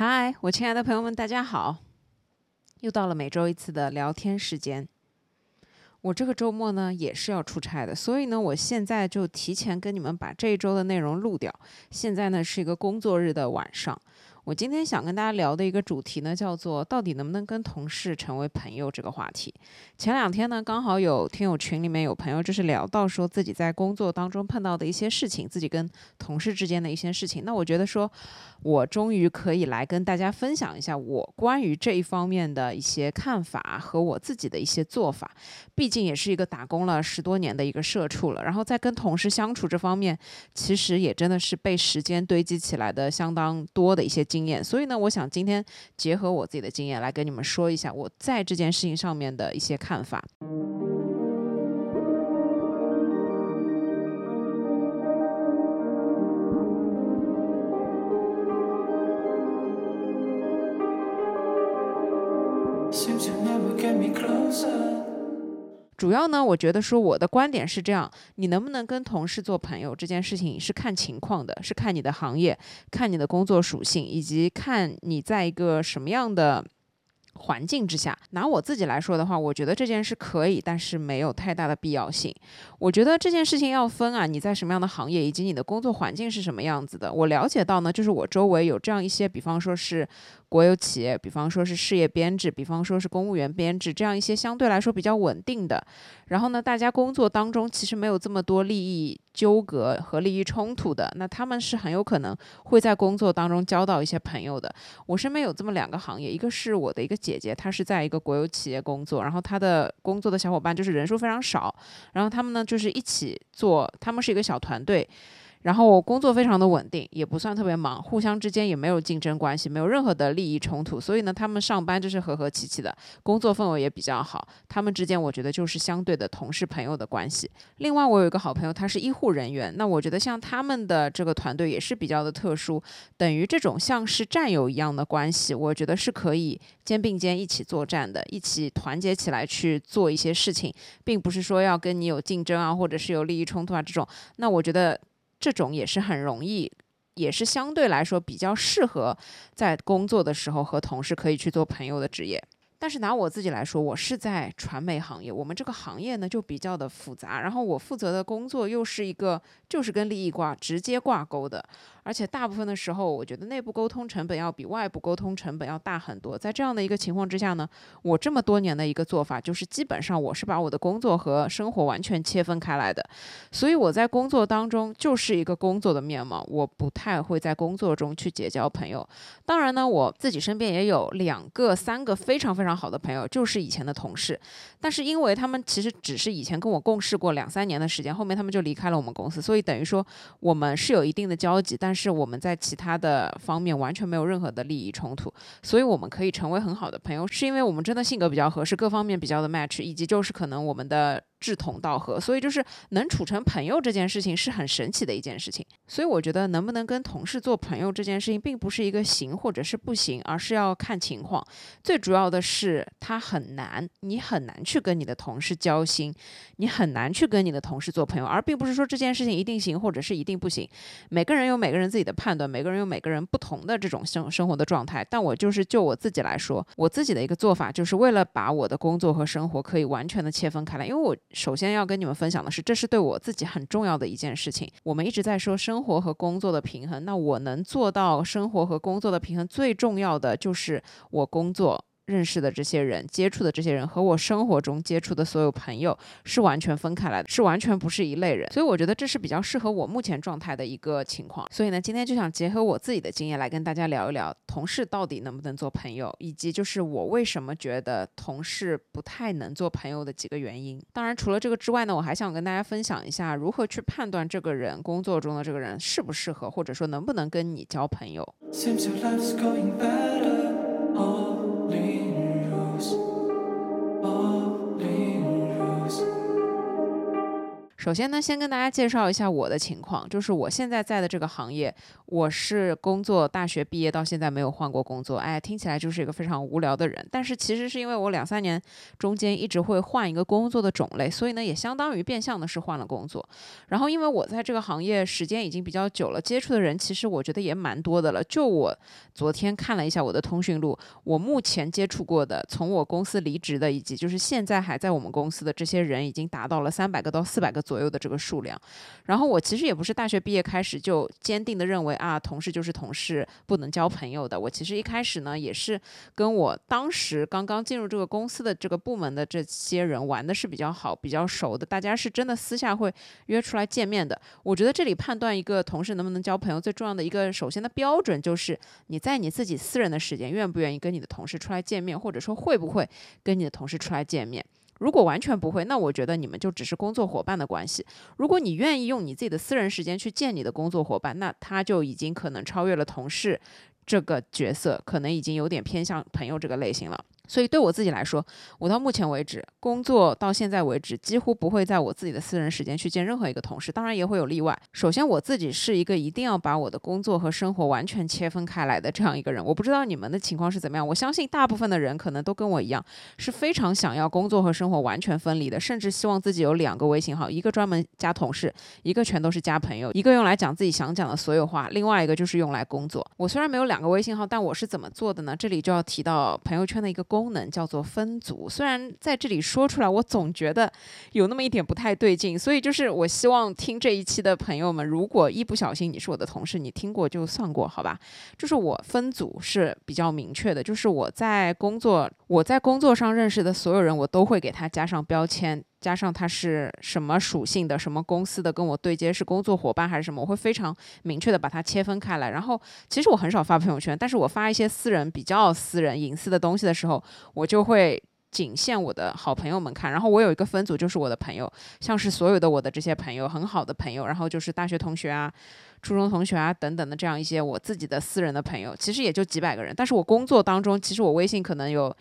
嗨，我亲爱的朋友们，大家好！又到了每周一次的聊天时间。我这个周末呢也是要出差的，所以呢，我现在就提前跟你们把这一周的内容录掉。现在呢是一个工作日的晚上。我今天想跟大家聊的一个主题呢，叫做到底能不能跟同事成为朋友这个话题。前两天呢，刚好有听友群里面有朋友就是聊到说自己在工作当中碰到的一些事情，自己跟同事之间的一些事情。那我觉得说，我终于可以来跟大家分享一下我关于这一方面的一些看法和我自己的一些做法。毕竟也是一个打工了十多年的一个社畜了，然后在跟同事相处这方面，其实也真的是被时间堆积起来的相当多的一些经。经验，所以呢，我想今天结合我自己的经验来跟你们说一下我在这件事情上面的一些看法。主要呢，我觉得说我的观点是这样：你能不能跟同事做朋友这件事情是看情况的，是看你的行业、看你的工作属性，以及看你在一个什么样的。环境之下，拿我自己来说的话，我觉得这件事可以，但是没有太大的必要性。我觉得这件事情要分啊，你在什么样的行业，以及你的工作环境是什么样子的。我了解到呢，就是我周围有这样一些，比方说是国有企业，比方说是事业编制，比方说是公务员编制，这样一些相对来说比较稳定的。然后呢，大家工作当中其实没有这么多利益纠葛和利益冲突的，那他们是很有可能会在工作当中交到一些朋友的。我身边有这么两个行业，一个是我的一个姐姐，她是在一个国有企业工作，然后她的工作的小伙伴就是人数非常少，然后他们呢就是一起做，他们是一个小团队。然后我工作非常的稳定，也不算特别忙，互相之间也没有竞争关系，没有任何的利益冲突，所以呢，他们上班就是和和气气的，工作氛围也比较好。他们之间我觉得就是相对的同事朋友的关系。另外，我有一个好朋友，他是医护人员，那我觉得像他们的这个团队也是比较的特殊，等于这种像是战友一样的关系，我觉得是可以肩并肩一起作战的，一起团结起来去做一些事情，并不是说要跟你有竞争啊，或者是有利益冲突啊这种。那我觉得。这种也是很容易，也是相对来说比较适合在工作的时候和同事可以去做朋友的职业。但是拿我自己来说，我是在传媒行业，我们这个行业呢就比较的复杂，然后我负责的工作又是一个就是跟利益挂直接挂钩的。而且大部分的时候，我觉得内部沟通成本要比外部沟通成本要大很多。在这样的一个情况之下呢，我这么多年的一个做法就是，基本上我是把我的工作和生活完全切分开来的。所以我在工作当中就是一个工作的面貌，我不太会在工作中去结交朋友。当然呢，我自己身边也有两个、三个非常非常好的朋友，就是以前的同事。但是因为他们其实只是以前跟我共事过两三年的时间，后面他们就离开了我们公司，所以等于说我们是有一定的交集，但。是我们在其他的方面完全没有任何的利益冲突，所以我们可以成为很好的朋友，是因为我们真的性格比较合适，各方面比较的 match，以及就是可能我们的。志同道合，所以就是能处成朋友这件事情是很神奇的一件事情。所以我觉得能不能跟同事做朋友这件事情，并不是一个行或者是不行，而是要看情况。最主要的是，它很难，你很难去跟你的同事交心，你很难去跟你的同事做朋友，而并不是说这件事情一定行或者是一定不行。每个人有每个人自己的判断，每个人有每个人不同的这种生生活的状态。但我就是就我自己来说，我自己的一个做法，就是为了把我的工作和生活可以完全的切分开来，因为我。首先要跟你们分享的是，这是对我自己很重要的一件事情。我们一直在说生活和工作的平衡，那我能做到生活和工作的平衡，最重要的就是我工作。认识的这些人，接触的这些人和我生活中接触的所有朋友是完全分开来的，是完全不是一类人。所以我觉得这是比较适合我目前状态的一个情况。所以呢，今天就想结合我自己的经验来跟大家聊一聊，同事到底能不能做朋友，以及就是我为什么觉得同事不太能做朋友的几个原因。当然，除了这个之外呢，我还想跟大家分享一下如何去判断这个人工作中的这个人适不适合，或者说能不能跟你交朋友。Oh. 首先呢，先跟大家介绍一下我的情况，就是我现在在的这个行业，我是工作大学毕业到现在没有换过工作，哎，听起来就是一个非常无聊的人。但是其实是因为我两三年中间一直会换一个工作的种类，所以呢，也相当于变相的是换了工作。然后因为我在这个行业时间已经比较久了，接触的人其实我觉得也蛮多的了。就我昨天看了一下我的通讯录，我目前接触过的，从我公司离职的，以及就是现在还在我们公司的这些人，已经达到了三百个到四百个。左右的这个数量，然后我其实也不是大学毕业开始就坚定的认为啊，同事就是同事，不能交朋友的。我其实一开始呢，也是跟我当时刚刚进入这个公司的这个部门的这些人玩的是比较好、比较熟的，大家是真的私下会约出来见面的。我觉得这里判断一个同事能不能交朋友，最重要的一个首先的标准就是你在你自己私人的时间，愿不愿意跟你的同事出来见面，或者说会不会跟你的同事出来见面。如果完全不会，那我觉得你们就只是工作伙伴的关系。如果你愿意用你自己的私人时间去见你的工作伙伴，那他就已经可能超越了同事这个角色，可能已经有点偏向朋友这个类型了。所以对我自己来说，我到目前为止工作到现在为止，几乎不会在我自己的私人时间去见任何一个同事。当然也会有例外。首先我自己是一个一定要把我的工作和生活完全切分开来的这样一个人。我不知道你们的情况是怎么样。我相信大部分的人可能都跟我一样，是非常想要工作和生活完全分离的，甚至希望自己有两个微信号，一个专门加同事，一个全都是加朋友，一个用来讲自己想讲的所有话，另外一个就是用来工作。我虽然没有两个微信号，但我是怎么做的呢？这里就要提到朋友圈的一个功功能，叫做。分组，虽然在这里说出来，我总觉得有那么一点不太对劲，所以就是我希望听这一期的朋友们，如果一不小心你是我的同事，你听过就算过，好吧？就是我分组是比较明确的，就是我在工作，我在工作上认识的所有人，我都会给他加上标签。加上他是什么属性的，什么公司的，跟我对接是工作伙伴还是什么，我会非常明确的把它切分开来。然后，其实我很少发朋友圈，但是我发一些私人、比较私人、隐私的东西的时候，我就会仅限我的好朋友们看。然后我有一个分组，就是我的朋友，像是所有的我的这些朋友，很好的朋友，然后就是大学同学啊、初中同学啊等等的这样一些我自己的私人的朋友，其实也就几百个人。但是我工作当中，其实我微信可能有。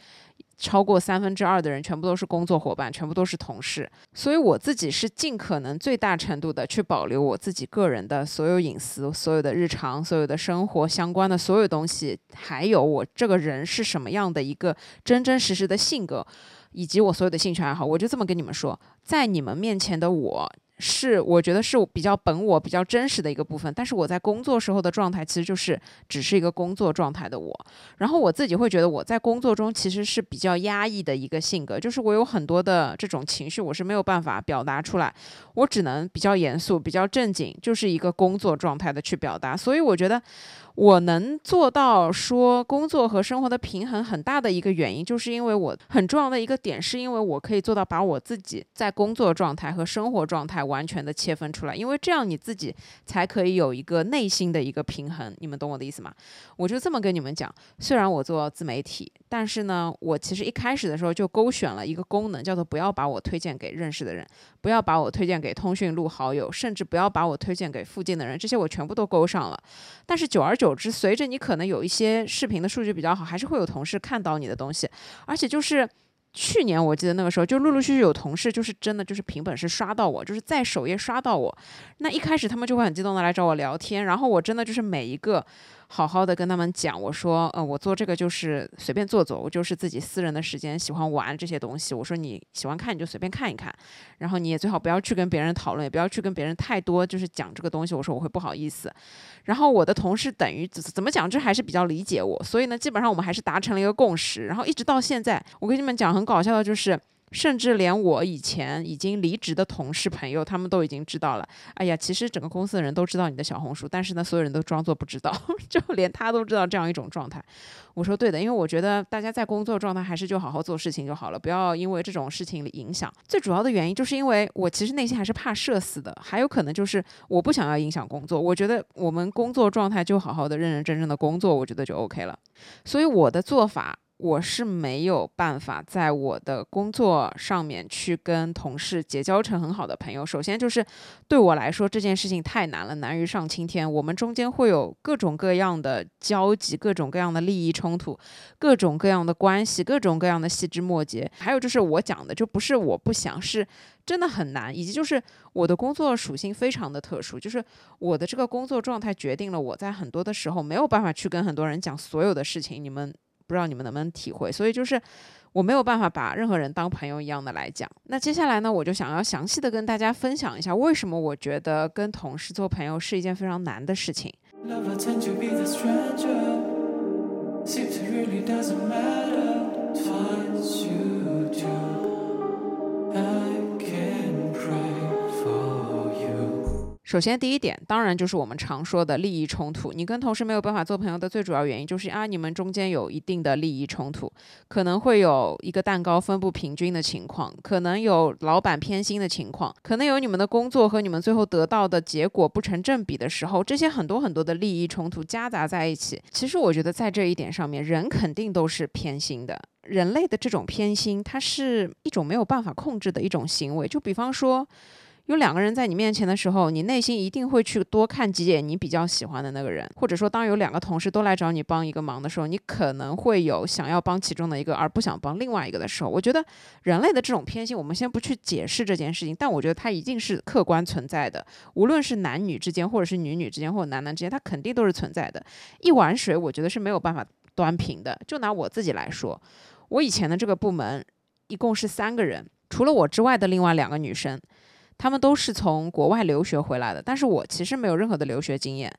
超过三分之二的人全部都是工作伙伴，全部都是同事，所以我自己是尽可能最大程度的去保留我自己个人的所有隐私、所有的日常、所有的生活相关的所有东西，还有我这个人是什么样的一个真真实实的性格，以及我所有的兴趣爱好，我就这么跟你们说，在你们面前的我。是，我觉得是比较本我、比较真实的一个部分。但是我在工作时候的状态，其实就是只是一个工作状态的我。然后我自己会觉得，我在工作中其实是比较压抑的一个性格，就是我有很多的这种情绪，我是没有办法表达出来，我只能比较严肃、比较正经，就是一个工作状态的去表达。所以我觉得。我能做到说工作和生活的平衡，很大的一个原因，就是因为我很重要的一个点，是因为我可以做到把我自己在工作状态和生活状态完全的切分出来，因为这样你自己才可以有一个内心的一个平衡。你们懂我的意思吗？我就这么跟你们讲，虽然我做自媒体，但是呢，我其实一开始的时候就勾选了一个功能，叫做不要把我推荐给认识的人，不要把我推荐给通讯录好友，甚至不要把我推荐给附近的人，这些我全部都勾上了。但是久而久。总之，随着你可能有一些视频的数据比较好，还是会有同事看到你的东西，而且就是去年我记得那个时候，就陆陆续续有同事就是真的就是凭本事刷到我，就是在首页刷到我，那一开始他们就会很激动的来找我聊天，然后我真的就是每一个。好好的跟他们讲，我说，呃，我做这个就是随便做做，我就是自己私人的时间，喜欢玩这些东西。我说你喜欢看你就随便看一看，然后你也最好不要去跟别人讨论，也不要去跟别人太多就是讲这个东西。我说我会不好意思。然后我的同事等于怎么讲，这还是比较理解我，所以呢，基本上我们还是达成了一个共识。然后一直到现在，我跟你们讲很搞笑的就是。甚至连我以前已经离职的同事朋友，他们都已经知道了。哎呀，其实整个公司的人都知道你的小红书，但是呢，所有人都装作不知道，就连他都知道这样一种状态。我说对的，因为我觉得大家在工作状态还是就好好做事情就好了，不要因为这种事情影响。最主要的原因就是因为我其实内心还是怕社死的，还有可能就是我不想要影响工作。我觉得我们工作状态就好好的、认认真真的工作，我觉得就 OK 了。所以我的做法。我是没有办法在我的工作上面去跟同事结交成很好的朋友。首先就是对我来说这件事情太难了，难于上青天。我们中间会有各种各样的交集，各种各样的利益冲突，各种各样的关系，各种各样的细枝末节。还有就是我讲的，就不是我不想，是真的很难。以及就是我的工作属性非常的特殊，就是我的这个工作状态决定了我在很多的时候没有办法去跟很多人讲所有的事情。你们。不知道你们能不能体会，所以就是我没有办法把任何人当朋友一样的来讲。那接下来呢，我就想要详细的跟大家分享一下，为什么我觉得跟同事做朋友是一件非常难的事情。首先，第一点当然就是我们常说的利益冲突。你跟同事没有办法做朋友的最主要原因，就是啊，你们中间有一定的利益冲突，可能会有一个蛋糕分不平均的情况，可能有老板偏心的情况，可能有你们的工作和你们最后得到的结果不成正比的时候，这些很多很多的利益冲突夹杂在一起。其实我觉得在这一点上面，人肯定都是偏心的。人类的这种偏心，它是一种没有办法控制的一种行为。就比方说。有两个人在你面前的时候，你内心一定会去多看几眼你比较喜欢的那个人，或者说，当有两个同事都来找你帮一个忙的时候，你可能会有想要帮其中的一个而不想帮另外一个的时候。我觉得人类的这种偏心，我们先不去解释这件事情，但我觉得它一定是客观存在的，无论是男女之间，或者是女女之间，或者男男之间，它肯定都是存在的。一碗水，我觉得是没有办法端平的。就拿我自己来说，我以前的这个部门一共是三个人，除了我之外的另外两个女生。他们都是从国外留学回来的，但是我其实没有任何的留学经验。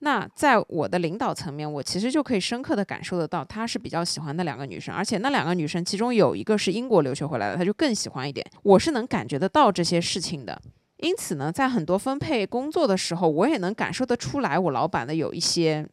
那在我的领导层面，我其实就可以深刻的感受得到，他是比较喜欢那两个女生，而且那两个女生其中有一个是英国留学回来的，他就更喜欢一点。我是能感觉得到这些事情的，因此呢，在很多分配工作的时候，我也能感受得出来，我老板的有一些。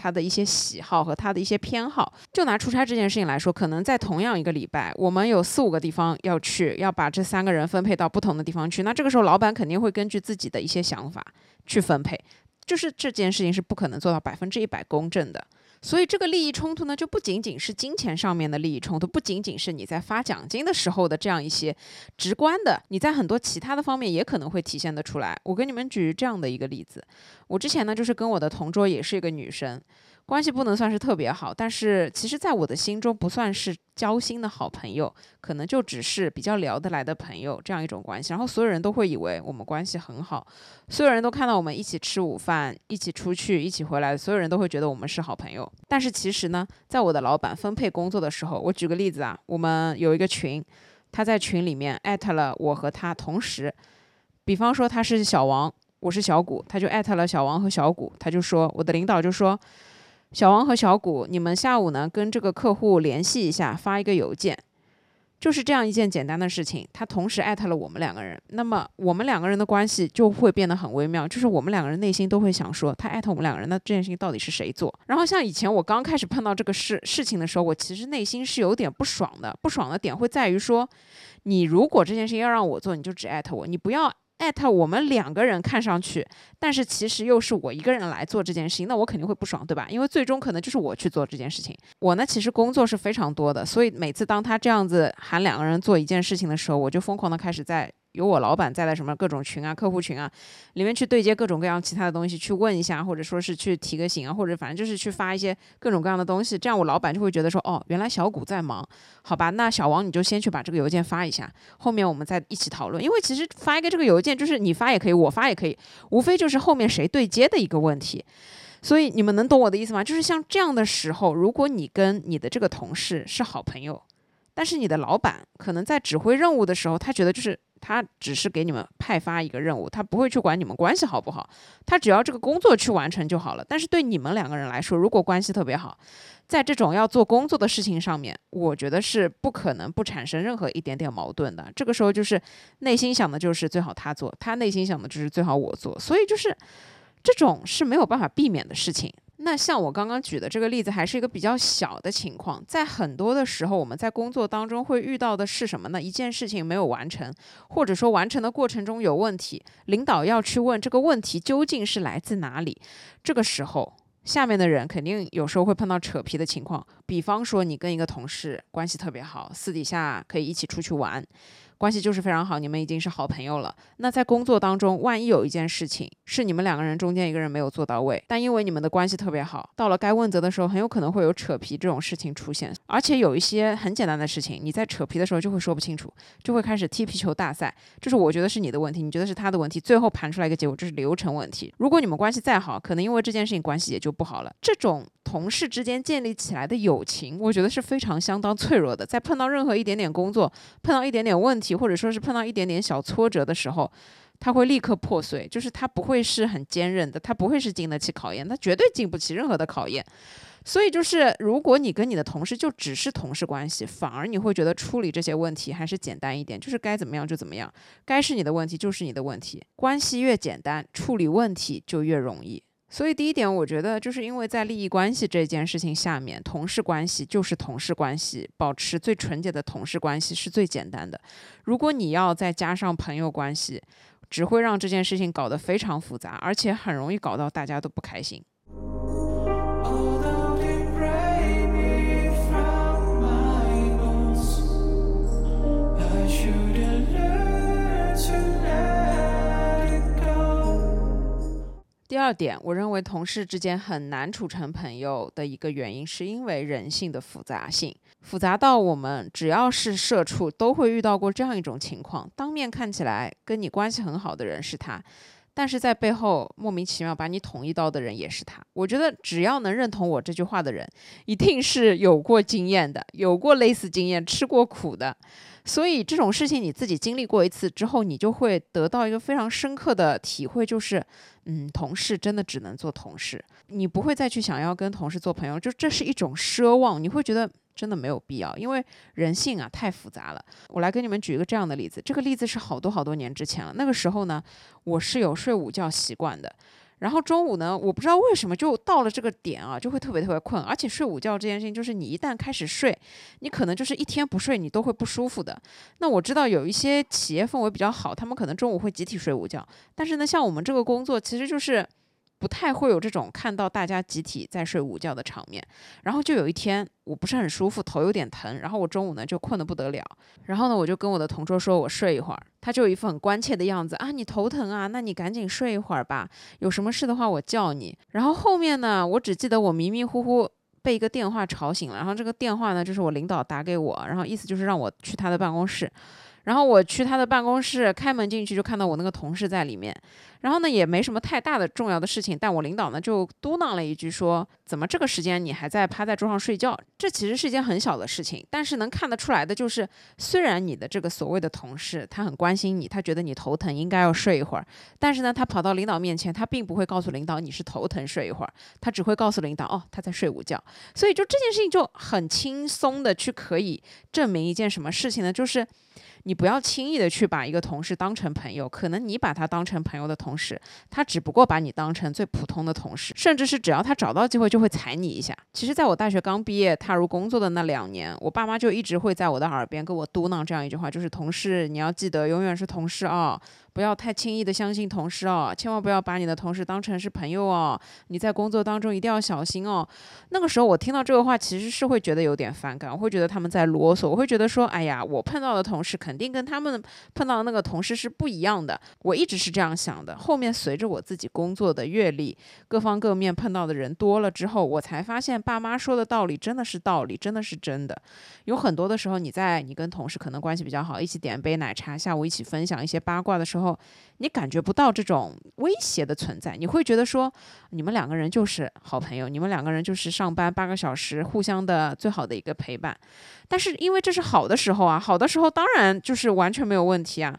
他的一些喜好和他的一些偏好，就拿出差这件事情来说，可能在同样一个礼拜，我们有四五个地方要去，要把这三个人分配到不同的地方去。那这个时候，老板肯定会根据自己的一些想法去分配，就是这件事情是不可能做到百分之一百公正的。所以这个利益冲突呢，就不仅仅是金钱上面的利益冲突，不仅仅是你在发奖金的时候的这样一些直观的，你在很多其他的方面也可能会体现得出来。我给你们举这样的一个例子，我之前呢就是跟我的同桌也是一个女生。关系不能算是特别好，但是其实，在我的心中不算是交心的好朋友，可能就只是比较聊得来的朋友这样一种关系。然后所有人都会以为我们关系很好，所有人都看到我们一起吃午饭、一起出去、一起回来，所有人都会觉得我们是好朋友。但是其实呢，在我的老板分配工作的时候，我举个例子啊，我们有一个群，他在群里面艾特了我和他同时，比方说他是小王，我是小谷，他就艾特了小王和小谷，他就说我的领导就说。小王和小谷，你们下午呢跟这个客户联系一下，发一个邮件，就是这样一件简单的事情。他同时艾特了我们两个人，那么我们两个人的关系就会变得很微妙，就是我们两个人内心都会想说，他艾特我们两个人，那这件事情到底是谁做？然后像以前我刚开始碰到这个事事情的时候，我其实内心是有点不爽的，不爽的点会在于说，你如果这件事情要让我做，你就只艾特我，你不要。艾特我们两个人看上去，但是其实又是我一个人来做这件事情，那我肯定会不爽，对吧？因为最终可能就是我去做这件事情。我呢，其实工作是非常多的，所以每次当他这样子喊两个人做一件事情的时候，我就疯狂的开始在。有我老板在的什么各种群啊、客户群啊，里面去对接各种各样其他的东西，去问一下，或者说是去提个醒啊，或者反正就是去发一些各种各样的东西，这样我老板就会觉得说，哦，原来小谷在忙，好吧，那小王你就先去把这个邮件发一下，后面我们再一起讨论。因为其实发一个这个邮件，就是你发也可以，我发也可以，无非就是后面谁对接的一个问题。所以你们能懂我的意思吗？就是像这样的时候，如果你跟你的这个同事是好朋友，但是你的老板可能在指挥任务的时候，他觉得就是。他只是给你们派发一个任务，他不会去管你们关系好不好，他只要这个工作去完成就好了。但是对你们两个人来说，如果关系特别好，在这种要做工作的事情上面，我觉得是不可能不产生任何一点点矛盾的。这个时候就是内心想的就是最好他做，他内心想的就是最好我做，所以就是这种是没有办法避免的事情。那像我刚刚举的这个例子，还是一个比较小的情况。在很多的时候，我们在工作当中会遇到的是什么呢？一件事情没有完成，或者说完成的过程中有问题，领导要去问这个问题究竟是来自哪里。这个时候，下面的人肯定有时候会碰到扯皮的情况，比方说，你跟一个同事关系特别好，私底下可以一起出去玩。关系就是非常好，你们已经是好朋友了。那在工作当中，万一有一件事情是你们两个人中间一个人没有做到位，但因为你们的关系特别好，到了该问责的时候，很有可能会有扯皮这种事情出现。而且有一些很简单的事情，你在扯皮的时候就会说不清楚，就会开始踢皮球大赛。这是我觉得是你的问题，你觉得是他的问题，最后盘出来一个结果，这是流程问题。如果你们关系再好，可能因为这件事情关系也就不好了。这种同事之间建立起来的友情，我觉得是非常相当脆弱的。在碰到任何一点点工作，碰到一点点问题。或者说是碰到一点点小挫折的时候，他会立刻破碎，就是他不会是很坚韧的，他不会是经得起考验，他绝对经不起任何的考验。所以就是，如果你跟你的同事就只是同事关系，反而你会觉得处理这些问题还是简单一点，就是该怎么样就怎么样，该是你的问题就是你的问题，关系越简单，处理问题就越容易。所以第一点，我觉得就是因为在利益关系这件事情下面，同事关系就是同事关系，保持最纯洁的同事关系是最简单的。如果你要再加上朋友关系，只会让这件事情搞得非常复杂，而且很容易搞到大家都不开心。第二点，我认为同事之间很难处成朋友的一个原因，是因为人性的复杂性，复杂到我们只要是社畜都会遇到过这样一种情况：当面看起来跟你关系很好的人是他，但是在背后莫名其妙把你捅一刀的人也是他。我觉得只要能认同我这句话的人，一定是有过经验的，有过类似经验，吃过苦的。所以这种事情你自己经历过一次之后，你就会得到一个非常深刻的体会，就是。嗯，同事真的只能做同事，你不会再去想要跟同事做朋友，就这是一种奢望，你会觉得真的没有必要，因为人性啊太复杂了。我来给你们举一个这样的例子，这个例子是好多好多年之前了，那个时候呢，我是有睡午觉习惯的。然后中午呢，我不知道为什么就到了这个点啊，就会特别特别困，而且睡午觉这件事情，就是你一旦开始睡，你可能就是一天不睡，你都会不舒服的。那我知道有一些企业氛围比较好，他们可能中午会集体睡午觉，但是呢，像我们这个工作，其实就是。不太会有这种看到大家集体在睡午觉的场面，然后就有一天我不是很舒服，头有点疼，然后我中午呢就困得不得了，然后呢我就跟我的同桌说我睡一会儿，他就有一副很关切的样子啊，你头疼啊，那你赶紧睡一会儿吧，有什么事的话我叫你。然后后面呢，我只记得我迷迷糊糊被一个电话吵醒了，然后这个电话呢就是我领导打给我，然后意思就是让我去他的办公室。然后我去他的办公室，开门进去就看到我那个同事在里面。然后呢，也没什么太大的重要的事情，但我领导呢就嘟囔了一句说：“怎么这个时间你还在趴在桌上睡觉？”这其实是一件很小的事情，但是能看得出来的就是，虽然你的这个所谓的同事他很关心你，他觉得你头疼应该要睡一会儿，但是呢，他跑到领导面前，他并不会告诉领导你是头疼睡一会儿，他只会告诉领导哦他在睡午觉。所以就这件事情就很轻松的去可以证明一件什么事情呢？就是。你不要轻易的去把一个同事当成朋友，可能你把他当成朋友的同时，他只不过把你当成最普通的同事，甚至是只要他找到机会就会踩你一下。其实，在我大学刚毕业踏入工作的那两年，我爸妈就一直会在我的耳边跟我嘟囔这样一句话，就是同事你要记得永远是同事啊。不要太轻易的相信同事哦，千万不要把你的同事当成是朋友哦。你在工作当中一定要小心哦。那个时候我听到这个话，其实是会觉得有点反感，我会觉得他们在啰嗦，我会觉得说，哎呀，我碰到的同事肯定跟他们碰到的那个同事是不一样的。我一直是这样想的。后面随着我自己工作的阅历，各方各面碰到的人多了之后，我才发现爸妈说的道理真的是道理，真的是真的。有很多的时候，你在你跟同事可能关系比较好，一起点杯奶茶，下午一起分享一些八卦的时候。后，你感觉不到这种威胁的存在，你会觉得说，你们两个人就是好朋友，你们两个人就是上班八个小时互相的最好的一个陪伴。但是因为这是好的时候啊，好的时候当然就是完全没有问题啊。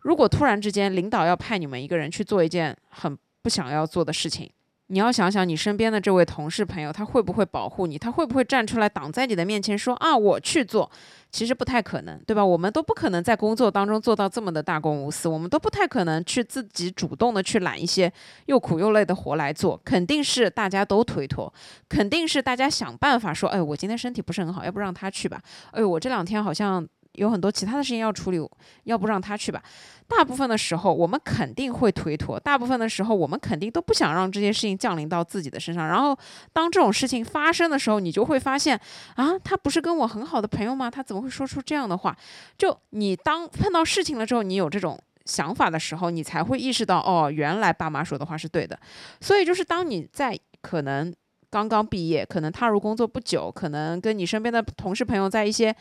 如果突然之间领导要派你们一个人去做一件很不想要做的事情。你要想想，你身边的这位同事朋友，他会不会保护你？他会不会站出来挡在你的面前说啊，我去做？其实不太可能，对吧？我们都不可能在工作当中做到这么的大公无私，我们都不太可能去自己主动的去揽一些又苦又累的活来做。肯定是大家都推脱，肯定是大家想办法说，哎，我今天身体不是很好，要不让他去吧？哎，我这两天好像。有很多其他的事情要处理，要不让他去吧。大部分的时候，我们肯定会推脱；大部分的时候，我们肯定都不想让这些事情降临到自己的身上。然后，当这种事情发生的时候，你就会发现，啊，他不是跟我很好的朋友吗？他怎么会说出这样的话？就你当碰到事情了之后，你有这种想法的时候，你才会意识到，哦，原来爸妈说的话是对的。所以，就是当你在可能刚刚毕业，可能踏入工作不久，可能跟你身边的同事朋友在一些。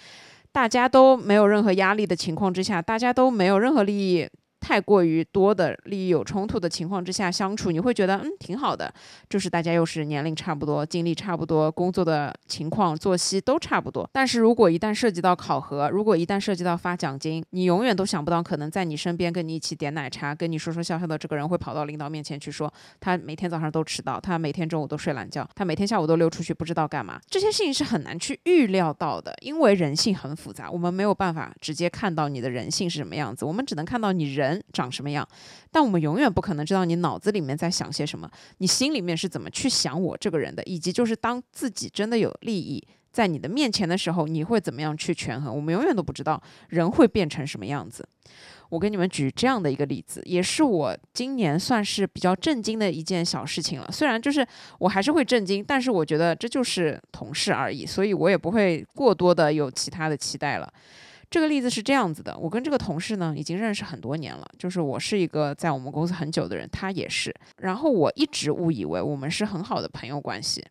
大家都没有任何压力的情况之下，大家都没有任何利益。太过于多的利益有冲突的情况之下相处，你会觉得嗯挺好的，就是大家又是年龄差不多，经历差不多，工作的情况、作息都差不多。但是如果一旦涉及到考核，如果一旦涉及到发奖金，你永远都想不到，可能在你身边跟你一起点奶茶、跟你说说笑笑的这个人会跑到领导面前去说，他每天早上都迟到，他每天中午都睡懒觉，他每天下午都溜出去不知道干嘛。这些事情是很难去预料到的，因为人性很复杂，我们没有办法直接看到你的人性是什么样子，我们只能看到你人。长什么样？但我们永远不可能知道你脑子里面在想些什么，你心里面是怎么去想我这个人的，以及就是当自己真的有利益在你的面前的时候，你会怎么样去权衡？我们永远都不知道人会变成什么样子。我给你们举这样的一个例子，也是我今年算是比较震惊的一件小事情了。虽然就是我还是会震惊，但是我觉得这就是同事而已，所以我也不会过多的有其他的期待了。这个例子是这样子的，我跟这个同事呢已经认识很多年了，就是我是一个在我们公司很久的人，他也是。然后我一直误以为我们是很好的朋友关系，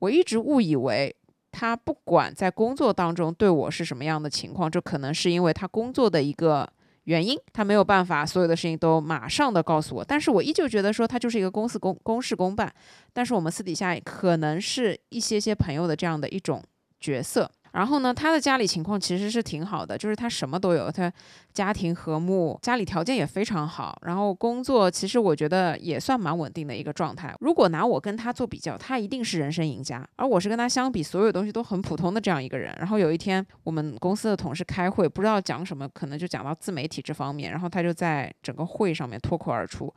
我一直误以为他不管在工作当中对我是什么样的情况，这可能是因为他工作的一个原因，他没有办法所有的事情都马上的告诉我。但是我依旧觉得说他就是一个公司公公事公办，但是我们私底下可能是一些些朋友的这样的一种角色。然后呢，他的家里情况其实是挺好的，就是他什么都有，他家庭和睦，家里条件也非常好。然后工作其实我觉得也算蛮稳定的一个状态。如果拿我跟他做比较，他一定是人生赢家，而我是跟他相比，所有东西都很普通的这样一个人。然后有一天我们公司的同事开会，不知道讲什么，可能就讲到自媒体这方面，然后他就在整个会上面脱口而出：“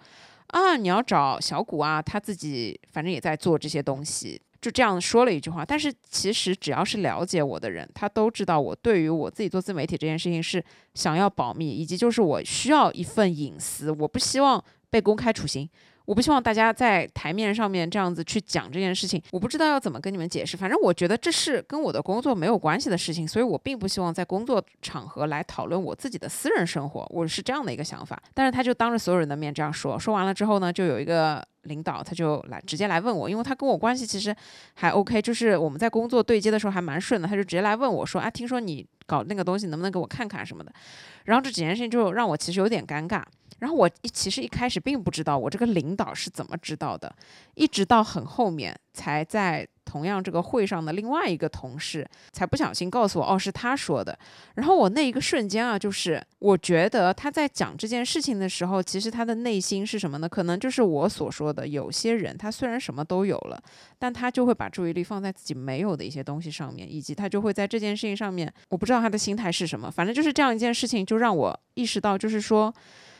啊，你要找小谷啊，他自己反正也在做这些东西。”就这样说了一句话，但是其实只要是了解我的人，他都知道我对于我自己做自媒体这件事情是想要保密，以及就是我需要一份隐私，我不希望被公开处刑。我不希望大家在台面上面这样子去讲这件事情，我不知道要怎么跟你们解释。反正我觉得这是跟我的工作没有关系的事情，所以我并不希望在工作场合来讨论我自己的私人生活。我是这样的一个想法。但是他就当着所有人的面这样说，说完了之后呢，就有一个领导他就来直接来问我，因为他跟我关系其实还 OK，就是我们在工作对接的时候还蛮顺的，他就直接来问我说：“啊，听说你搞那个东西，能不能给我看看什么的？”然后这几件事情就让我其实有点尴尬。然后我一其实一开始并不知道我这个领导是怎么知道的，一直到很后面才在同样这个会上的另外一个同事才不小心告诉我，哦是他说的。然后我那一个瞬间啊，就是我觉得他在讲这件事情的时候，其实他的内心是什么呢？可能就是我所说的，有些人他虽然什么都有了，但他就会把注意力放在自己没有的一些东西上面，以及他就会在这件事情上面，我不知道他的心态是什么，反正就是这样一件事情，就让我意识到，就是说。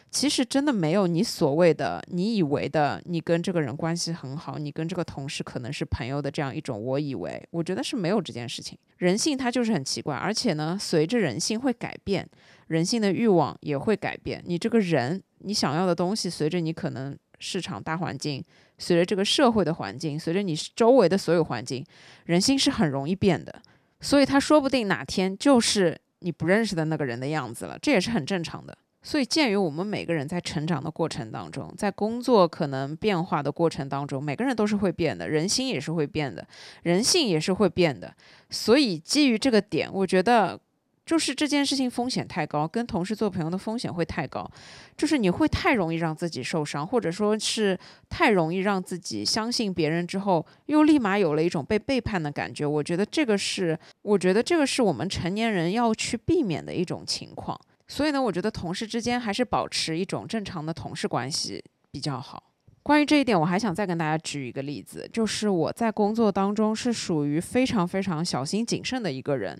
其实真的没有你所谓的、你以为的，你跟这个人关系很好，你跟这个同事可能是朋友的这样一种。我以为，我觉得是没有这件事情。人性它就是很奇怪，而且呢，随着人性会改变，人性的欲望也会改变。你这个人，你想要的东西，随着你可能市场大环境，随着这个社会的环境，随着你周围的所有环境，人心是很容易变的。所以他说不定哪天就是你不认识的那个人的样子了，这也是很正常的。所以，鉴于我们每个人在成长的过程当中，在工作可能变化的过程当中，每个人都是会变的，人心也是会变的，人性也是会变的。所以，基于这个点，我觉得就是这件事情风险太高，跟同事做朋友的风险会太高，就是你会太容易让自己受伤，或者说是太容易让自己相信别人之后，又立马有了一种被背叛的感觉。我觉得这个是，我觉得这个是我们成年人要去避免的一种情况。所以呢，我觉得同事之间还是保持一种正常的同事关系比较好。关于这一点，我还想再跟大家举一个例子，就是我在工作当中是属于非常非常小心谨慎的一个人，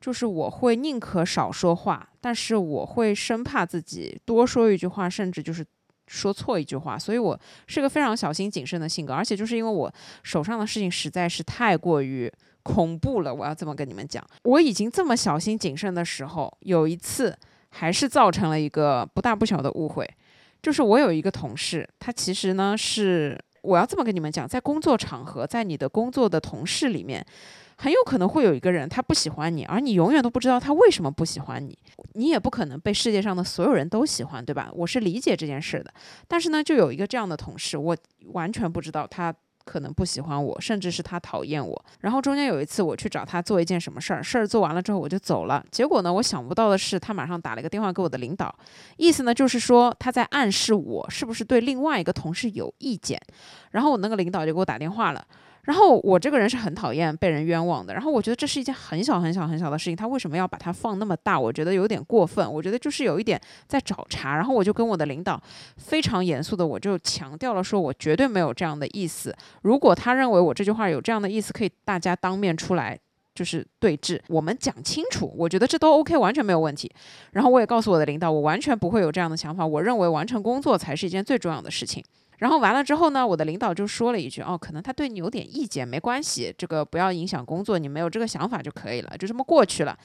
就是我会宁可少说话，但是我会生怕自己多说一句话，甚至就是说错一句话，所以我是个非常小心谨慎的性格，而且就是因为我手上的事情实在是太过于恐怖了，我要这么跟你们讲，我已经这么小心谨慎的时候，有一次还是造成了一个不大不小的误会，就是我有一个同事，他其实呢是我要这么跟你们讲，在工作场合，在你的工作的同事里面。很有可能会有一个人，他不喜欢你，而你永远都不知道他为什么不喜欢你。你也不可能被世界上的所有人都喜欢，对吧？我是理解这件事的。但是呢，就有一个这样的同事，我完全不知道他可能不喜欢我，甚至是他讨厌我。然后中间有一次我去找他做一件什么事儿，事儿做完了之后我就走了。结果呢，我想不到的是，他马上打了一个电话给我的领导，意思呢就是说他在暗示我是不是对另外一个同事有意见。然后我那个领导就给我打电话了。然后我这个人是很讨厌被人冤枉的，然后我觉得这是一件很小很小很小的事情，他为什么要把它放那么大？我觉得有点过分，我觉得就是有一点在找茬。然后我就跟我的领导非常严肃的，我就强调了说，我绝对没有这样的意思。如果他认为我这句话有这样的意思，可以大家当面出来就是对峙，我们讲清楚，我觉得这都 OK，完全没有问题。然后我也告诉我的领导，我完全不会有这样的想法，我认为完成工作才是一件最重要的事情。然后完了之后呢，我的领导就说了一句：“哦，可能他对你有点意见，没关系，这个不要影响工作，你没有这个想法就可以了，就这么过去了。”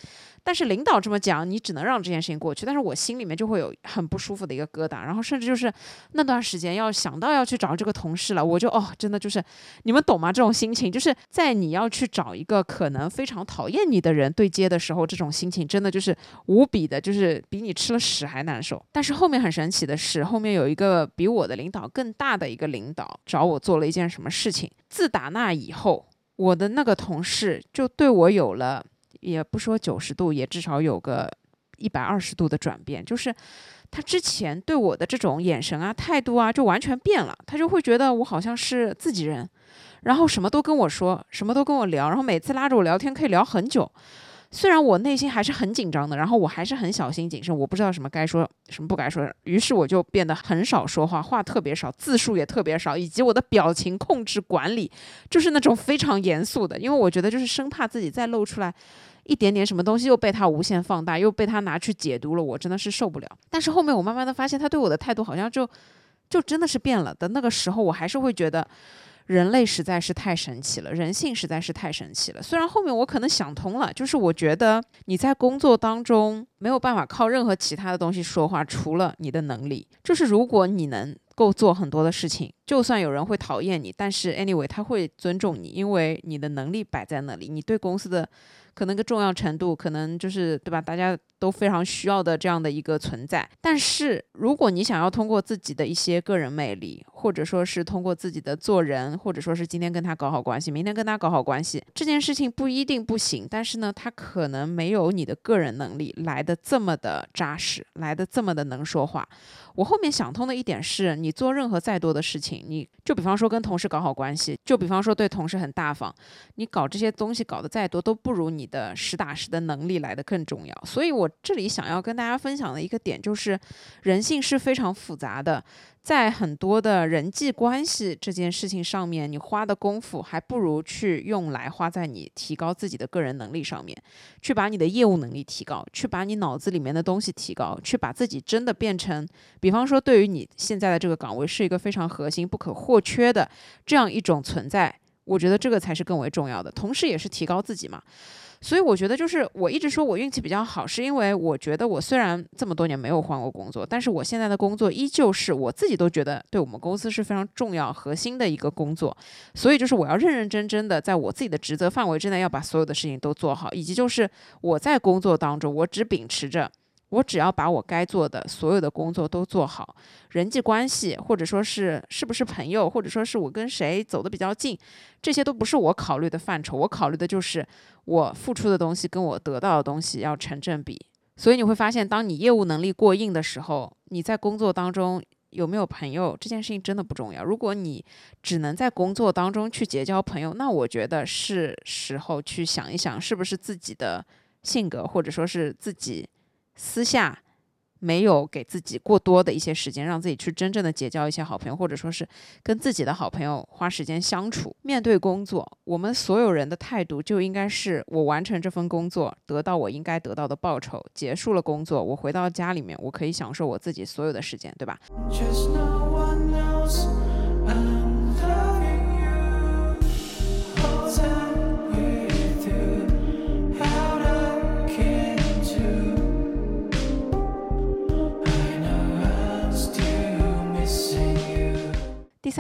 但是领导这么讲，你只能让这件事情过去。但是我心里面就会有很不舒服的一个疙瘩，然后甚至就是那段时间要想到要去找这个同事了，我就哦，真的就是你们懂吗？这种心情就是在你要去找一个可能非常讨厌你的人对接的时候，这种心情真的就是无比的，就是比你吃了屎还难受。但是后面很神奇的是，后面有一个比我的领导更大的一个领导找我做了一件什么事情。自打那以后，我的那个同事就对我有了。也不说九十度，也至少有个一百二十度的转变。就是他之前对我的这种眼神啊、态度啊，就完全变了。他就会觉得我好像是自己人，然后什么都跟我说，什么都跟我聊，然后每次拉着我聊天可以聊很久。虽然我内心还是很紧张的，然后我还是很小心谨慎，我不知道什么该说，什么不该说。于是我就变得很少说话，话特别少，字数也特别少，以及我的表情控制管理就是那种非常严肃的，因为我觉得就是生怕自己再露出来。一点点什么东西又被他无限放大，又被他拿去解读了，我真的是受不了。但是后面我慢慢的发现，他对我的态度好像就，就真的是变了的。那个时候我还是会觉得，人类实在是太神奇了，人性实在是太神奇了。虽然后面我可能想通了，就是我觉得你在工作当中没有办法靠任何其他的东西说话，除了你的能力。就是如果你能够做很多的事情，就算有人会讨厌你，但是 anyway 他会尊重你，因为你的能力摆在那里，你对公司的。可能个重要程度，可能就是对吧？大家都非常需要的这样的一个存在。但是，如果你想要通过自己的一些个人魅力，或者说是通过自己的做人，或者说是今天跟他搞好关系，明天跟他搞好关系，这件事情不一定不行。但是呢，他可能没有你的个人能力来的这么的扎实，来的这么的能说话。我后面想通的一点是，你做任何再多的事情，你就比方说跟同事搞好关系，就比方说对同事很大方，你搞这些东西搞得再多，都不如你的实打实的能力来的更重要。所以我这里想要跟大家分享的一个点就是，人性是非常复杂的。在很多的人际关系这件事情上面，你花的功夫还不如去用来花在你提高自己的个人能力上面，去把你的业务能力提高，去把你脑子里面的东西提高，去把自己真的变成，比方说对于你现在的这个岗位是一个非常核心、不可或缺的这样一种存在，我觉得这个才是更为重要的，同时也是提高自己嘛。所以我觉得，就是我一直说我运气比较好，是因为我觉得我虽然这么多年没有换过工作，但是我现在的工作依旧是我自己都觉得对我们公司是非常重要、核心的一个工作。所以就是我要认认真真的在我自己的职责范围之内，要把所有的事情都做好，以及就是我在工作当中，我只秉持着。我只要把我该做的所有的工作都做好，人际关系或者说是是不是朋友，或者说是我跟谁走的比较近，这些都不是我考虑的范畴。我考虑的就是我付出的东西跟我得到的东西要成正比。所以你会发现，当你业务能力过硬的时候，你在工作当中有没有朋友这件事情真的不重要。如果你只能在工作当中去结交朋友，那我觉得是时候去想一想，是不是自己的性格或者说是自己。私下没有给自己过多的一些时间，让自己去真正的结交一些好朋友，或者说是跟自己的好朋友花时间相处。面对工作，我们所有人的态度就应该是我完成这份工作，得到我应该得到的报酬，结束了工作，我回到家里面，我可以享受我自己所有的时间，对吧？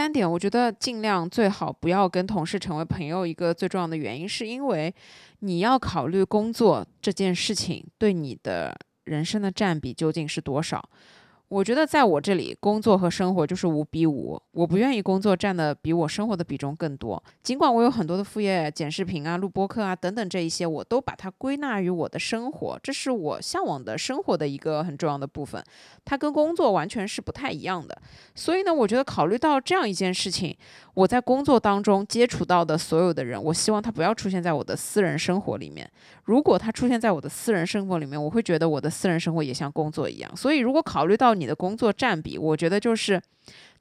三点，我觉得尽量最好不要跟同事成为朋友。一个最重要的原因，是因为你要考虑工作这件事情对你的人生的占比究竟是多少。我觉得在我这里，工作和生活就是五比五。我不愿意工作占的比我生活的比重更多。尽管我有很多的副业，剪视频啊、录播课啊等等这一些，我都把它归纳于我的生活，这是我向往的生活的一个很重要的部分。它跟工作完全是不太一样的。所以呢，我觉得考虑到这样一件事情，我在工作当中接触到的所有的人，我希望他不要出现在我的私人生活里面。如果他出现在我的私人生活里面，我会觉得我的私人生活也像工作一样。所以，如果考虑到你的工作占比，我觉得就是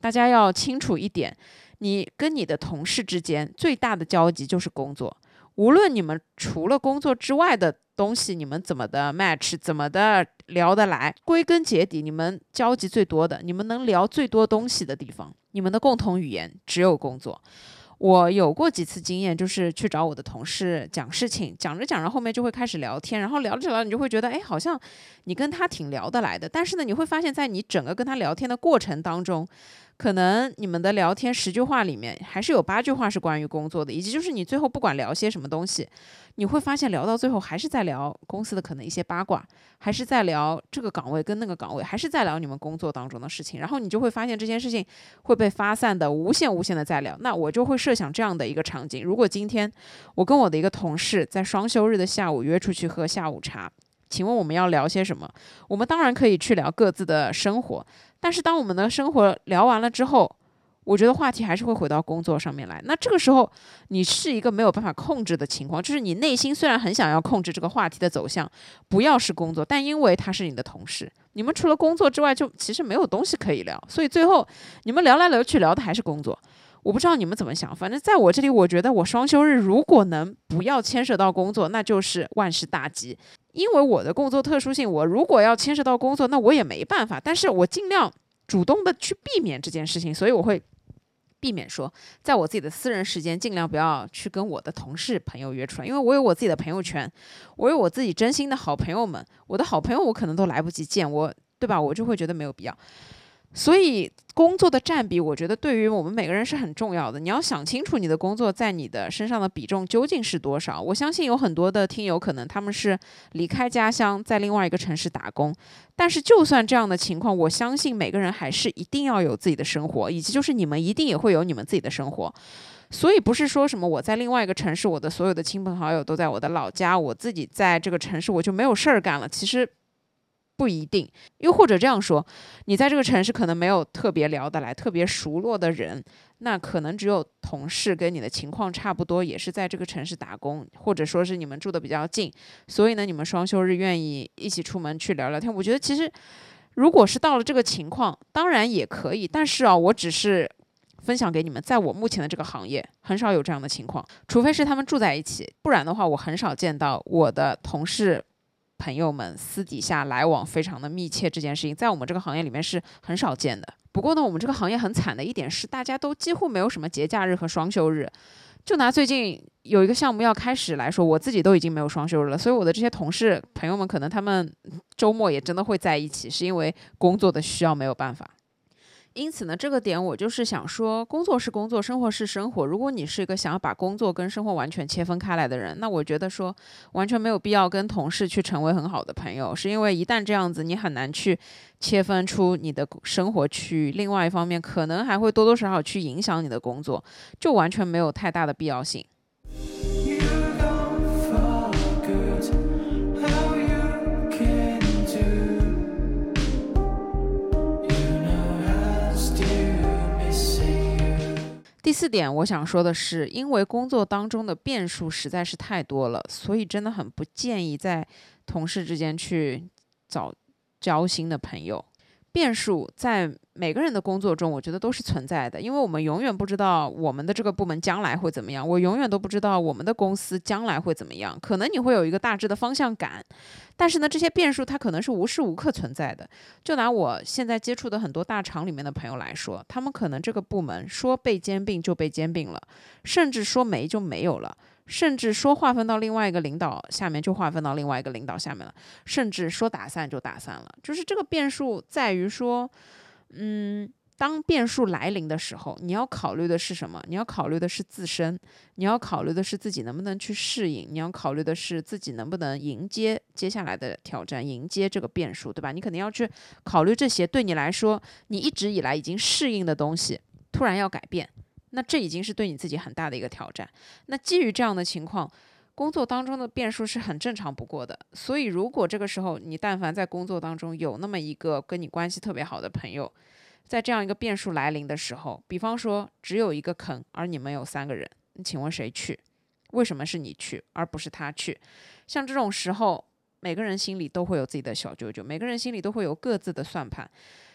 大家要清楚一点：你跟你的同事之间最大的交集就是工作。无论你们除了工作之外的东西，你们怎么的 match，怎么的聊得来，归根结底，你们交集最多的，你们能聊最多东西的地方，你们的共同语言只有工作。我有过几次经验，就是去找我的同事讲事情，讲着讲着后面就会开始聊天，然后聊着聊着，你就会觉得，哎，好像你跟他挺聊得来的。但是呢，你会发现在你整个跟他聊天的过程当中，可能你们的聊天十句话里面，还是有八句话是关于工作的，以及就是你最后不管聊些什么东西。你会发现聊到最后还是在聊公司的可能一些八卦，还是在聊这个岗位跟那个岗位，还是在聊你们工作当中的事情。然后你就会发现这件事情会被发散的无限无限的在聊。那我就会设想这样的一个场景：如果今天我跟我的一个同事在双休日的下午约出去喝下午茶，请问我们要聊些什么？我们当然可以去聊各自的生活，但是当我们的生活聊完了之后，我觉得话题还是会回到工作上面来。那这个时候，你是一个没有办法控制的情况，就是你内心虽然很想要控制这个话题的走向，不要是工作，但因为他是你的同事，你们除了工作之外，就其实没有东西可以聊，所以最后你们聊来聊去聊的还是工作。我不知道你们怎么想，反正在我这里，我觉得我双休日如果能不要牵涉到工作，那就是万事大吉。因为我的工作特殊性，我如果要牵涉到工作，那我也没办法。但是我尽量主动的去避免这件事情，所以我会。避免说，在我自己的私人时间，尽量不要去跟我的同事朋友约出来，因为我有我自己的朋友圈，我有我自己真心的好朋友们，我的好朋友我可能都来不及见，我对吧？我就会觉得没有必要。所以工作的占比，我觉得对于我们每个人是很重要的。你要想清楚你的工作在你的身上的比重究竟是多少。我相信有很多的听友可能他们是离开家乡，在另外一个城市打工。但是就算这样的情况，我相信每个人还是一定要有自己的生活，以及就是你们一定也会有你们自己的生活。所以不是说什么我在另外一个城市，我的所有的亲朋好友都在我的老家，我自己在这个城市我就没有事儿干了。其实。不一定，又或者这样说，你在这个城市可能没有特别聊得来、特别熟络的人，那可能只有同事跟你的情况差不多，也是在这个城市打工，或者说是你们住的比较近，所以呢，你们双休日愿意一起出门去聊聊天。我觉得其实，如果是到了这个情况，当然也可以，但是啊，我只是分享给你们，在我目前的这个行业，很少有这样的情况，除非是他们住在一起，不然的话，我很少见到我的同事。朋友们私底下来往非常的密切，这件事情在我们这个行业里面是很少见的。不过呢，我们这个行业很惨的一点是，大家都几乎没有什么节假日和双休日。就拿最近有一个项目要开始来说，我自己都已经没有双休日了，所以我的这些同事朋友们可能他们周末也真的会在一起，是因为工作的需要，没有办法。因此呢，这个点我就是想说，工作是工作，生活是生活。如果你是一个想要把工作跟生活完全切分开来的人，那我觉得说完全没有必要跟同事去成为很好的朋友，是因为一旦这样子，你很难去切分出你的生活区域。另外一方面，可能还会多多少少去影响你的工作，就完全没有太大的必要性。第四点，我想说的是，因为工作当中的变数实在是太多了，所以真的很不建议在同事之间去找。交心的朋友。变数在每个人的工作中，我觉得都是存在的，因为我们永远不知道我们的这个部门将来会怎么样，我永远都不知道我们的公司将来会怎么样。可能你会有一个大致的方向感，但是呢，这些变数它可能是无时无刻存在的。就拿我现在接触的很多大厂里面的朋友来说，他们可能这个部门说被兼并就被兼并了，甚至说没就没有了。甚至说划分到另外一个领导下面，就划分到另外一个领导下面了。甚至说打散就打散了。就是这个变数在于说，嗯，当变数来临的时候，你要考虑的是什么？你要考虑的是自身，你要考虑的是自己能不能去适应，你要考虑的是自己能不能迎接接下来的挑战，迎接这个变数，对吧？你肯定要去考虑这些。对你来说，你一直以来已经适应的东西，突然要改变。那这已经是对你自己很大的一个挑战。那基于这样的情况，工作当中的变数是很正常不过的。所以，如果这个时候你但凡在工作当中有那么一个跟你关系特别好的朋友，在这样一个变数来临的时候，比方说只有一个坑，而你们有三个人，请问谁去？为什么是你去而不是他去？像这种时候，每个人心里都会有自己的小九九，每个人心里都会有各自的算盘，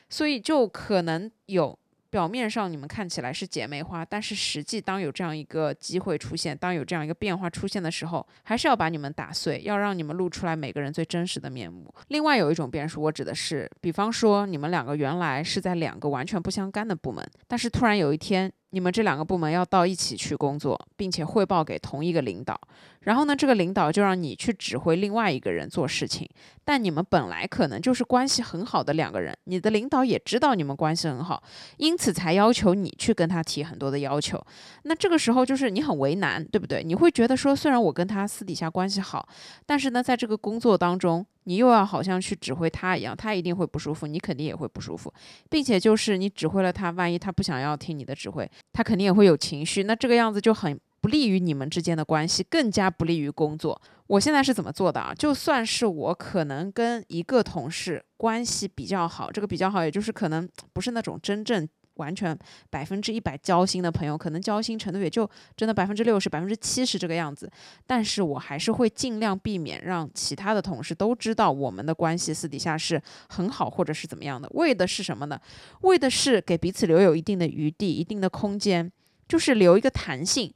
所以就可能有。表面上你们看起来是姐妹花，但是实际当有这样一个机会出现，当有这样一个变化出现的时候，还是要把你们打碎，要让你们露出来每个人最真实的面目。另外有一种变数，我指的是，比方说你们两个原来是在两个完全不相干的部门，但是突然有一天。你们这两个部门要到一起去工作，并且汇报给同一个领导，然后呢，这个领导就让你去指挥另外一个人做事情。但你们本来可能就是关系很好的两个人，你的领导也知道你们关系很好，因此才要求你去跟他提很多的要求。那这个时候就是你很为难，对不对？你会觉得说，虽然我跟他私底下关系好，但是呢，在这个工作当中。你又要好像去指挥他一样，他一定会不舒服，你肯定也会不舒服，并且就是你指挥了他，万一他不想要听你的指挥，他肯定也会有情绪，那这个样子就很不利于你们之间的关系，更加不利于工作。我现在是怎么做的啊？就算是我可能跟一个同事关系比较好，这个比较好，也就是可能不是那种真正。完全百分之一百交心的朋友，可能交心程度也就真的百分之六十、百分之七十这个样子。但是我还是会尽量避免让其他的同事都知道我们的关系私底下是很好，或者是怎么样的。为的是什么呢？为的是给彼此留有一定的余地、一定的空间，就是留一个弹性。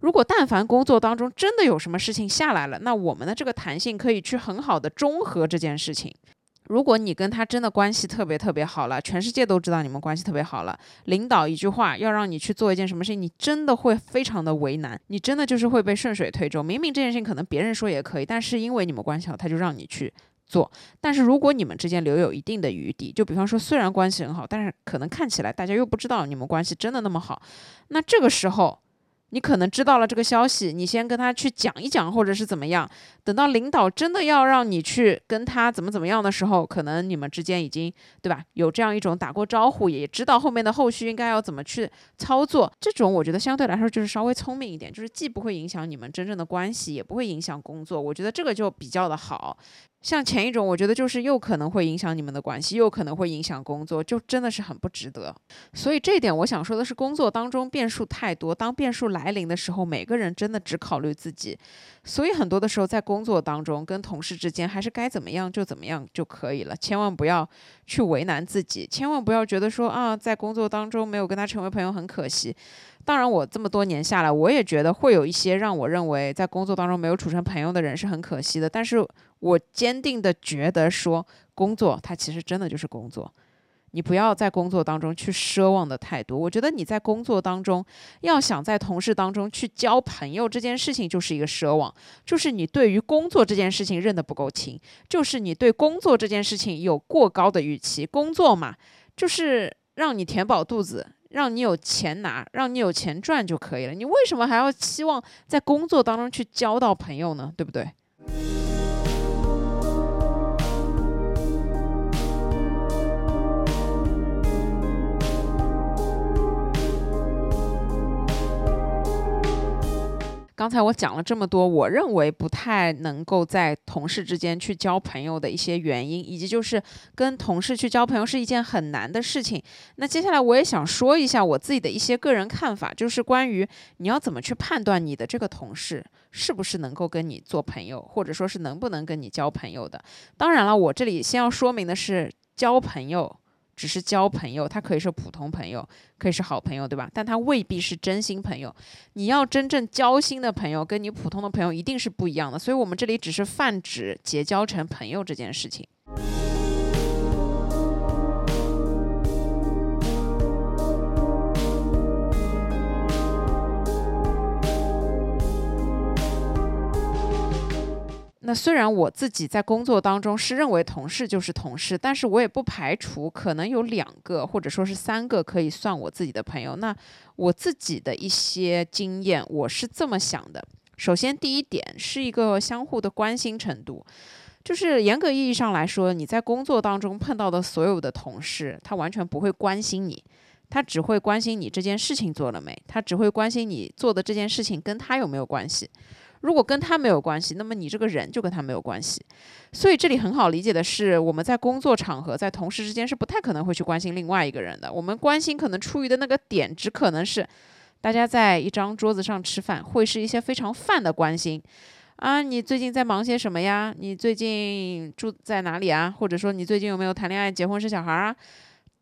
如果但凡工作当中真的有什么事情下来了，那我们的这个弹性可以去很好的中和这件事情。如果你跟他真的关系特别特别好了，全世界都知道你们关系特别好了，领导一句话要让你去做一件什么事情，你真的会非常的为难，你真的就是会被顺水推舟。明明这件事情可能别人说也可以，但是因为你们关系好，他就让你去做。但是如果你们之间留有一定的余地，就比方说虽然关系很好，但是可能看起来大家又不知道你们关系真的那么好，那这个时候。你可能知道了这个消息，你先跟他去讲一讲，或者是怎么样。等到领导真的要让你去跟他怎么怎么样的时候，可能你们之间已经对吧？有这样一种打过招呼，也知道后面的后续应该要怎么去操作。这种我觉得相对来说就是稍微聪明一点，就是既不会影响你们真正的关系，也不会影响工作。我觉得这个就比较的好。像前一种，我觉得就是又可能会影响你们的关系，又可能会影响工作，就真的是很不值得。所以这一点，我想说的是，工作当中变数太多，当变数来临的时候，每个人真的只考虑自己。所以很多的时候，在工作当中跟同事之间，还是该怎么样就怎么样就可以了，千万不要去为难自己，千万不要觉得说啊，在工作当中没有跟他成为朋友很可惜。当然，我这么多年下来，我也觉得会有一些让我认为在工作当中没有处成朋友的人是很可惜的。但是我坚定的觉得说，工作它其实真的就是工作，你不要在工作当中去奢望的太多。我觉得你在工作当中要想在同事当中去交朋友这件事情就是一个奢望，就是你对于工作这件事情认得不够清，就是你对工作这件事情有过高的预期。工作嘛，就是让你填饱肚子。让你有钱拿，让你有钱赚就可以了。你为什么还要期望在工作当中去交到朋友呢？对不对？刚才我讲了这么多，我认为不太能够在同事之间去交朋友的一些原因，以及就是跟同事去交朋友是一件很难的事情。那接下来我也想说一下我自己的一些个人看法，就是关于你要怎么去判断你的这个同事是不是能够跟你做朋友，或者说是能不能跟你交朋友的。当然了，我这里先要说明的是，交朋友。只是交朋友，他可以是普通朋友，可以是好朋友，对吧？但他未必是真心朋友。你要真正交心的朋友，跟你普通的朋友一定是不一样的。所以，我们这里只是泛指结交成朋友这件事情。那虽然我自己在工作当中是认为同事就是同事，但是我也不排除可能有两个或者说是三个可以算我自己的朋友。那我自己的一些经验，我是这么想的：首先，第一点是一个相互的关心程度，就是严格意义上来说，你在工作当中碰到的所有的同事，他完全不会关心你，他只会关心你这件事情做了没，他只会关心你做的这件事情跟他有没有关系。如果跟他没有关系，那么你这个人就跟他没有关系。所以这里很好理解的是，我们在工作场合，在同事之间是不太可能会去关心另外一个人的。我们关心可能出于的那个点，只可能是大家在一张桌子上吃饭，会是一些非常泛的关心啊。你最近在忙些什么呀？你最近住在哪里啊？或者说你最近有没有谈恋爱、结婚、生小孩啊？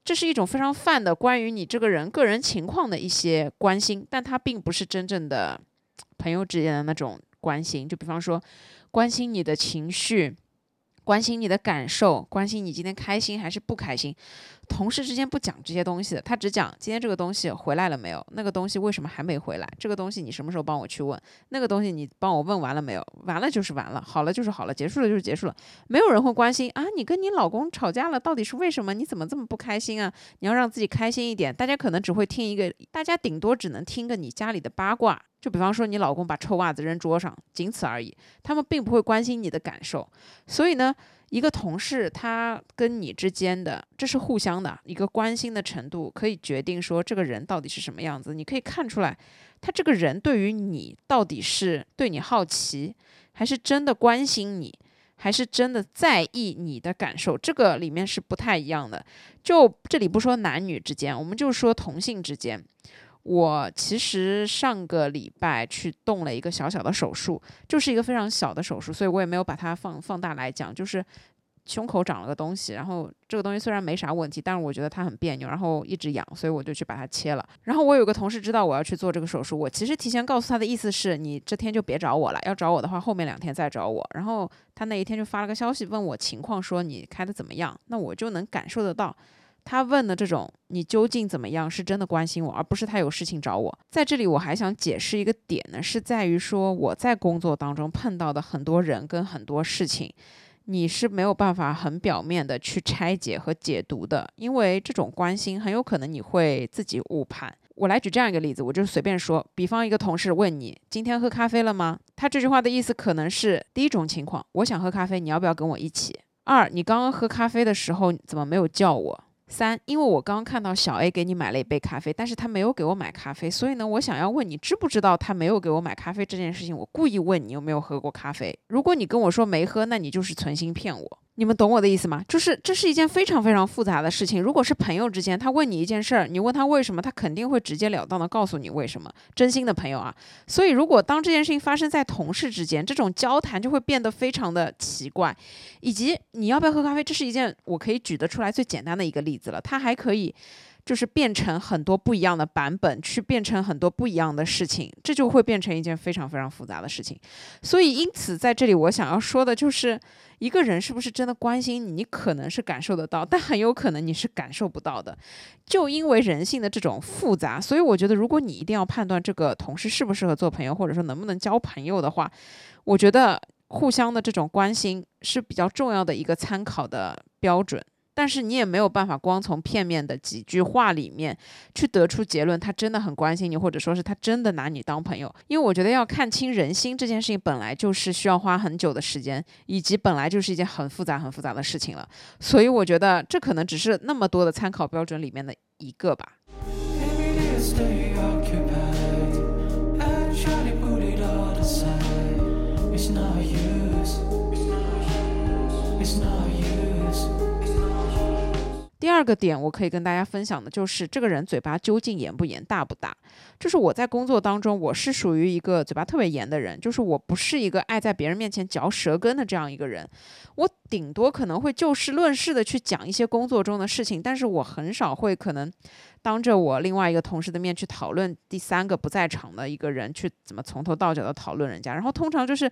这是一种非常泛的关于你这个人个人情况的一些关心，但它并不是真正的朋友之间的那种。关心，就比方说，关心你的情绪。关心你的感受，关心你今天开心还是不开心。同事之间不讲这些东西的，他只讲今天这个东西回来了没有，那个东西为什么还没回来，这个东西你什么时候帮我去问，那个东西你帮我问完了没有？完了就是完了，好了就是好了，结束了就是结束了。没有人会关心啊，你跟你老公吵架了，到底是为什么？你怎么这么不开心啊？你要让自己开心一点。大家可能只会听一个，大家顶多只能听个你家里的八卦。就比方说你老公把臭袜子扔桌上，仅此而已。他们并不会关心你的感受。所以呢，一个同事他跟你之间的，这是互相的一个关心的程度，可以决定说这个人到底是什么样子。你可以看出来，他这个人对于你到底是对你好奇，还是真的关心你，还是真的在意你的感受。这个里面是不太一样的。就这里不说男女之间，我们就说同性之间。我其实上个礼拜去动了一个小小的手术，就是一个非常小的手术，所以我也没有把它放放大来讲。就是胸口长了个东西，然后这个东西虽然没啥问题，但是我觉得它很别扭，然后一直痒，所以我就去把它切了。然后我有个同事知道我要去做这个手术，我其实提前告诉他的意思是你这天就别找我了，要找我的话后面两天再找我。然后他那一天就发了个消息问我情况，说你开的怎么样？那我就能感受得到。他问的这种你究竟怎么样，是真的关心我，而不是他有事情找我。在这里，我还想解释一个点呢，是在于说我在工作当中碰到的很多人跟很多事情，你是没有办法很表面的去拆解和解读的，因为这种关心很有可能你会自己误判。我来举这样一个例子，我就随便说，比方一个同事问你今天喝咖啡了吗？他这句话的意思可能是第一种情况，我想喝咖啡，你要不要跟我一起？二，你刚刚喝咖啡的时候怎么没有叫我？三，因为我刚刚看到小 A 给你买了一杯咖啡，但是他没有给我买咖啡，所以呢，我想要问你知不知道他没有给我买咖啡这件事情？我故意问你有没有喝过咖啡。如果你跟我说没喝，那你就是存心骗我。你们懂我的意思吗？就是这是一件非常非常复杂的事情。如果是朋友之间，他问你一件事儿，你问他为什么，他肯定会直截了当的告诉你为什么。真心的朋友啊，所以如果当这件事情发生在同事之间，这种交谈就会变得非常的奇怪。以及你要不要喝咖啡，这是一件我可以举得出来最简单的一个例子了。他还可以。就是变成很多不一样的版本，去变成很多不一样的事情，这就会变成一件非常非常复杂的事情。所以，因此在这里我想要说的就是，一个人是不是真的关心你，你可能是感受得到，但很有可能你是感受不到的。就因为人性的这种复杂，所以我觉得，如果你一定要判断这个同事适不适合做朋友，或者说能不能交朋友的话，我觉得互相的这种关心是比较重要的一个参考的标准。但是你也没有办法光从片面的几句话里面去得出结论，他真的很关心你，或者说是他真的拿你当朋友。因为我觉得要看清人心这件事情，本来就是需要花很久的时间，以及本来就是一件很复杂、很复杂的事情了。所以我觉得这可能只是那么多的参考标准里面的一个吧。Not use. It's not use. It's not. 第二个点我可以跟大家分享的就是这个人嘴巴究竟严不严、大不大。就是我在工作当中，我是属于一个嘴巴特别严的人，就是我不是一个爱在别人面前嚼舌根的这样一个人。我顶多可能会就事论事的去讲一些工作中的事情，但是我很少会可能当着我另外一个同事的面去讨论第三个不在场的一个人去怎么从头到脚的讨论人家。然后通常就是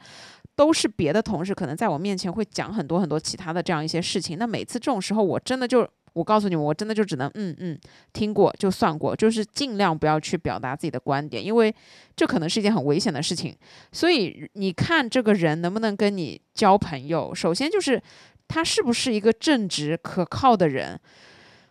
都是别的同事可能在我面前会讲很多很多其他的这样一些事情。那每次这种时候，我真的就。我告诉你们，我真的就只能嗯嗯听过就算过，就是尽量不要去表达自己的观点，因为这可能是一件很危险的事情。所以你看这个人能不能跟你交朋友，首先就是他是不是一个正直可靠的人。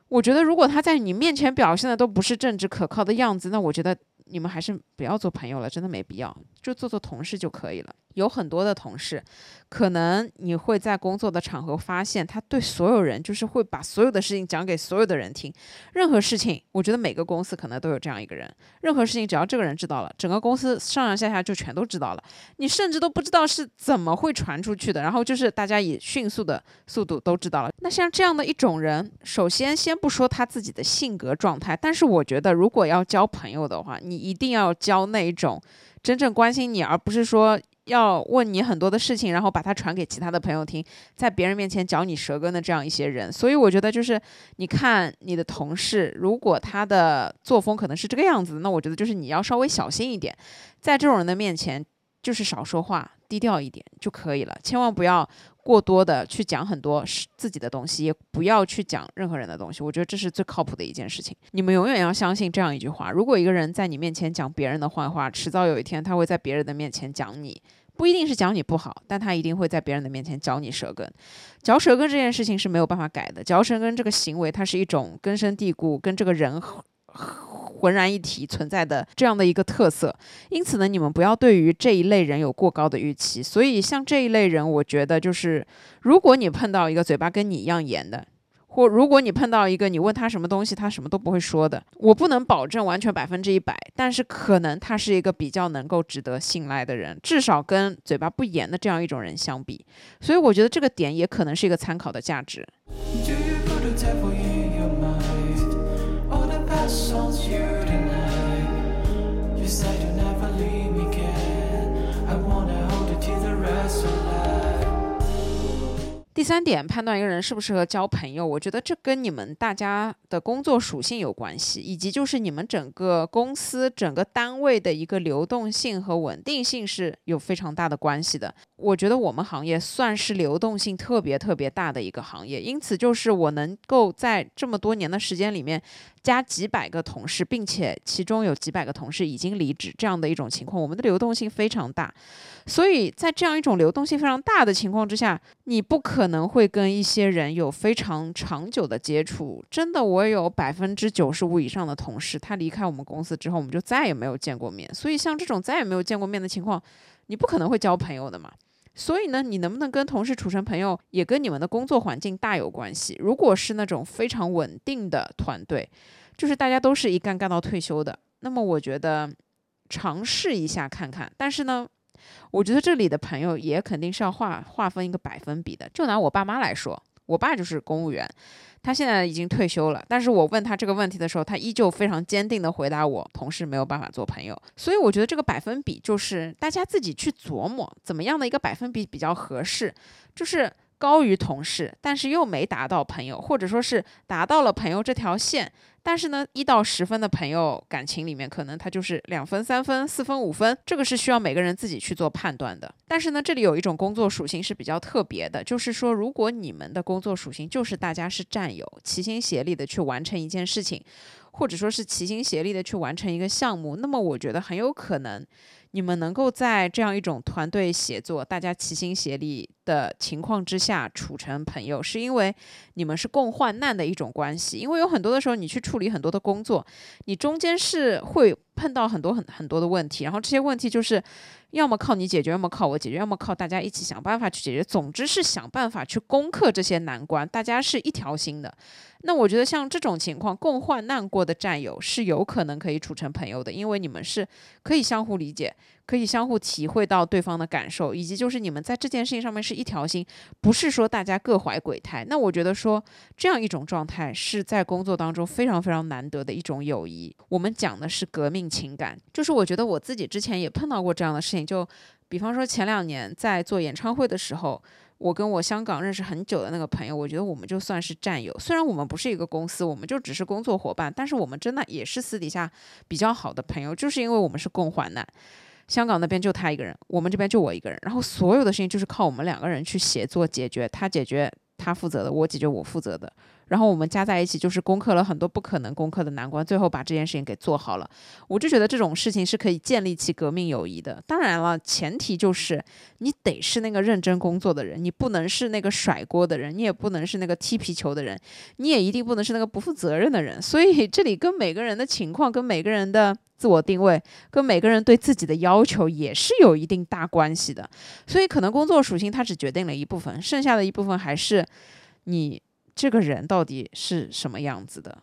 我觉得如果他在你面前表现的都不是正直可靠的样子，那我觉得你们还是不要做朋友了，真的没必要，就做做同事就可以了。有很多的同事，可能你会在工作的场合发现，他对所有人就是会把所有的事情讲给所有的人听。任何事情，我觉得每个公司可能都有这样一个人。任何事情，只要这个人知道了，整个公司上上下下就全都知道了。你甚至都不知道是怎么会传出去的。然后就是大家以迅速的速度都知道了。那像这样的一种人，首先先不说他自己的性格状态，但是我觉得如果要交朋友的话，你一定要交那种真正关心你，而不是说。要问你很多的事情，然后把它传给其他的朋友听，在别人面前嚼你舌根的这样一些人，所以我觉得就是你看你的同事，如果他的作风可能是这个样子，那我觉得就是你要稍微小心一点，在这种人的面前，就是少说话，低调一点就可以了，千万不要。过多的去讲很多自己的东西，也不要去讲任何人的东西。我觉得这是最靠谱的一件事情。你们永远要相信这样一句话：如果一个人在你面前讲别人的坏话，迟早有一天他会在别人的面前讲你，不一定是讲你不好，但他一定会在别人的面前嚼你舌根。嚼舌根这件事情是没有办法改的，嚼舌根这个行为，它是一种根深蒂固，跟这个人。浑然一体存在的这样的一个特色，因此呢，你们不要对于这一类人有过高的预期。所以，像这一类人，我觉得就是，如果你碰到一个嘴巴跟你一样严的，或如果你碰到一个你问他什么东西他什么都不会说的，我不能保证完全百分之一百，但是可能他是一个比较能够值得信赖的人，至少跟嘴巴不严的这样一种人相比。所以，我觉得这个点也可能是一个参考的价值。第三点，判断一个人适不适合交朋友，我觉得这跟你们大家的工作属性有关系，以及就是你们整个公司、整个单位的一个流动性和稳定性是有非常大的关系的。我觉得我们行业算是流动性特别特别大的一个行业，因此就是我能够在这么多年的时间里面。加几百个同事，并且其中有几百个同事已经离职，这样的一种情况，我们的流动性非常大。所以在这样一种流动性非常大的情况之下，你不可能会跟一些人有非常长久的接触。真的，我有百分之九十五以上的同事，他离开我们公司之后，我们就再也没有见过面。所以像这种再也没有见过面的情况，你不可能会交朋友的嘛。所以呢，你能不能跟同事处成朋友，也跟你们的工作环境大有关系。如果是那种非常稳定的团队，就是大家都是一干干到退休的，那么我觉得尝试一下看看。但是呢，我觉得这里的朋友也肯定是要划划分一个百分比的。就拿我爸妈来说，我爸就是公务员。他现在已经退休了，但是我问他这个问题的时候，他依旧非常坚定地回答我：同事没有办法做朋友。所以我觉得这个百分比就是大家自己去琢磨，怎么样的一个百分比比较合适，就是高于同事，但是又没达到朋友，或者说是达到了朋友这条线。但是呢，一到十分的朋友感情里面，可能他就是两分、三分、四分、五分，这个是需要每个人自己去做判断的。但是呢，这里有一种工作属性是比较特别的，就是说，如果你们的工作属性就是大家是战友，齐心协力的去完成一件事情，或者说是齐心协力的去完成一个项目，那么我觉得很有可能。你们能够在这样一种团队协作、大家齐心协力的情况之下处成朋友，是因为你们是共患难的一种关系。因为有很多的时候，你去处理很多的工作，你中间是会碰到很多很很多的问题，然后这些问题就是要么靠你解决，要么靠我解决，要么靠大家一起想办法去解决。总之是想办法去攻克这些难关，大家是一条心的。那我觉得像这种情况，共患难过的战友是有可能可以处成朋友的，因为你们是可以相互理解。可以相互体会到对方的感受，以及就是你们在这件事情上面是一条心，不是说大家各怀鬼胎。那我觉得说这样一种状态是在工作当中非常非常难得的一种友谊。我们讲的是革命情感，就是我觉得我自己之前也碰到过这样的事情，就比方说前两年在做演唱会的时候。我跟我香港认识很久的那个朋友，我觉得我们就算是战友。虽然我们不是一个公司，我们就只是工作伙伴，但是我们真的也是私底下比较好的朋友，就是因为我们是共患难。香港那边就他一个人，我们这边就我一个人，然后所有的事情就是靠我们两个人去协作解决，他解决他负责的，我解决我负责的。然后我们加在一起，就是攻克了很多不可能攻克的难关，最后把这件事情给做好了。我就觉得这种事情是可以建立起革命友谊的。当然了，前提就是你得是那个认真工作的人，你不能是那个甩锅的人，你也不能是那个踢皮球的人，你也一定不能是那个不负责任的人。所以这里跟每个人的情况、跟每个人的自我定位、跟每个人对自己的要求也是有一定大关系的。所以可能工作属性它只决定了一部分，剩下的一部分还是你。这个人到底是什么样子的？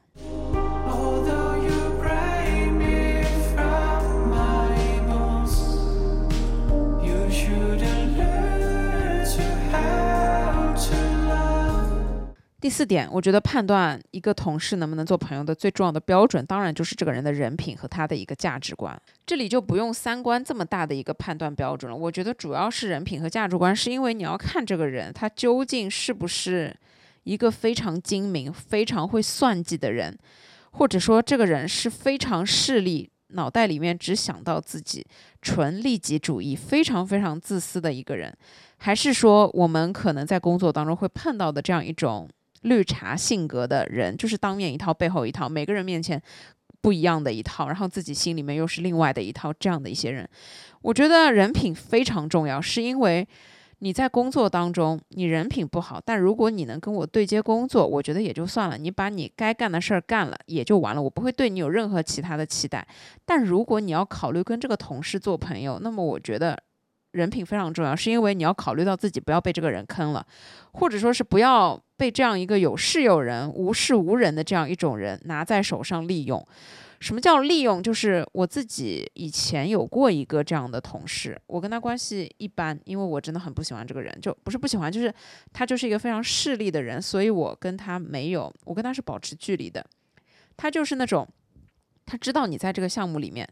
第四点，我觉得判断一个同事能不能做朋友的最重要的标准，当然就是这个人的人品和他的一个价值观。这里就不用三观这么大的一个判断标准了。我觉得主要是人品和价值观，是因为你要看这个人他究竟是不是。一个非常精明、非常会算计的人，或者说这个人是非常势利、脑袋里面只想到自己、纯利己主义、非常非常自私的一个人，还是说我们可能在工作当中会碰到的这样一种绿茶性格的人，就是当面一套、背后一套，每个人面前不一样的一套，然后自己心里面又是另外的一套，这样的一些人，我觉得人品非常重要，是因为。你在工作当中，你人品不好，但如果你能跟我对接工作，我觉得也就算了。你把你该干的事儿干了，也就完了。我不会对你有任何其他的期待。但如果你要考虑跟这个同事做朋友，那么我觉得人品非常重要，是因为你要考虑到自己不要被这个人坑了，或者说是不要被这样一个有事有人、无事无人的这样一种人拿在手上利用。什么叫利用？就是我自己以前有过一个这样的同事，我跟他关系一般，因为我真的很不喜欢这个人，就不是不喜欢，就是他就是一个非常势利的人，所以我跟他没有，我跟他是保持距离的。他就是那种，他知道你在这个项目里面，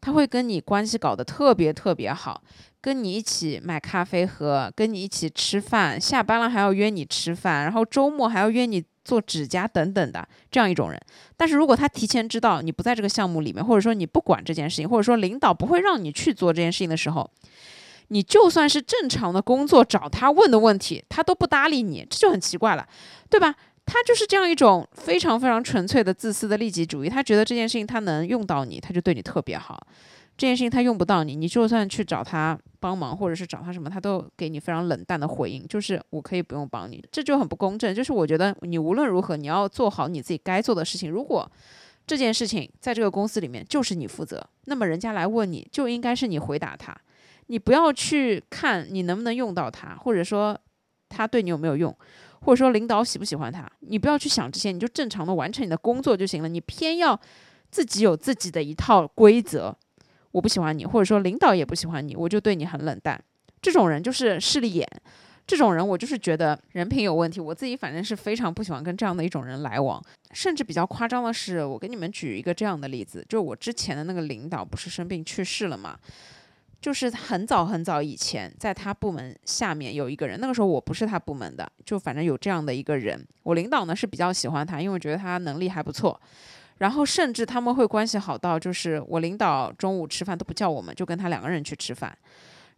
他会跟你关系搞得特别特别好，跟你一起买咖啡喝，跟你一起吃饭，下班了还要约你吃饭，然后周末还要约你。做指甲等等的这样一种人，但是如果他提前知道你不在这个项目里面，或者说你不管这件事情，或者说领导不会让你去做这件事情的时候，你就算是正常的工作找他问的问题，他都不搭理你，这就很奇怪了，对吧？他就是这样一种非常非常纯粹的自私的利己主义，他觉得这件事情他能用到你，他就对你特别好。这件事情他用不到你，你就算去找他帮忙，或者是找他什么，他都给你非常冷淡的回应，就是我可以不用帮你，这就很不公正。就是我觉得你无论如何，你要做好你自己该做的事情。如果这件事情在这个公司里面就是你负责，那么人家来问你就应该是你回答他，你不要去看你能不能用到他，或者说他对你有没有用，或者说领导喜不喜欢他，你不要去想这些，你就正常的完成你的工作就行了。你偏要自己有自己的一套规则。我不喜欢你，或者说领导也不喜欢你，我就对你很冷淡。这种人就是势利眼，这种人我就是觉得人品有问题。我自己反正是非常不喜欢跟这样的一种人来往。甚至比较夸张的是，我给你们举一个这样的例子，就是我之前的那个领导不是生病去世了嘛？就是很早很早以前，在他部门下面有一个人，那个时候我不是他部门的，就反正有这样的一个人。我领导呢是比较喜欢他，因为我觉得他能力还不错。然后甚至他们会关系好到，就是我领导中午吃饭都不叫我们，就跟他两个人去吃饭。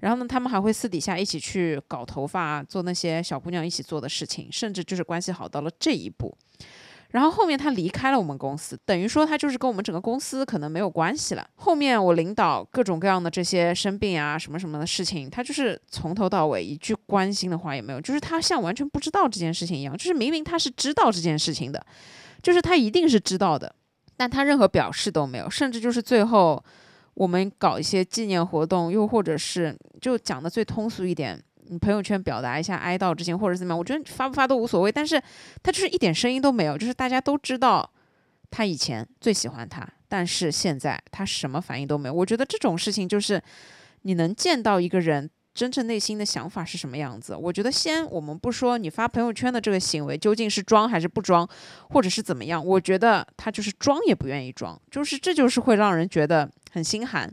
然后呢，他们还会私底下一起去搞头发，做那些小姑娘一起做的事情，甚至就是关系好到了这一步。然后后面他离开了我们公司，等于说他就是跟我们整个公司可能没有关系了。后面我领导各种各样的这些生病啊什么什么的事情，他就是从头到尾一句关心的话也没有，就是他像完全不知道这件事情一样，就是明明他是知道这件事情的，就是他一定是知道的。但他任何表示都没有，甚至就是最后我们搞一些纪念活动，又或者是就讲的最通俗一点，你朋友圈表达一下哀悼之情或者怎么样，我觉得发不发都无所谓。但是他就是一点声音都没有，就是大家都知道他以前最喜欢他，但是现在他什么反应都没有。我觉得这种事情就是你能见到一个人。真正内心的想法是什么样子？我觉得先我们不说你发朋友圈的这个行为究竟是装还是不装，或者是怎么样，我觉得他就是装也不愿意装，就是这就是会让人觉得很心寒。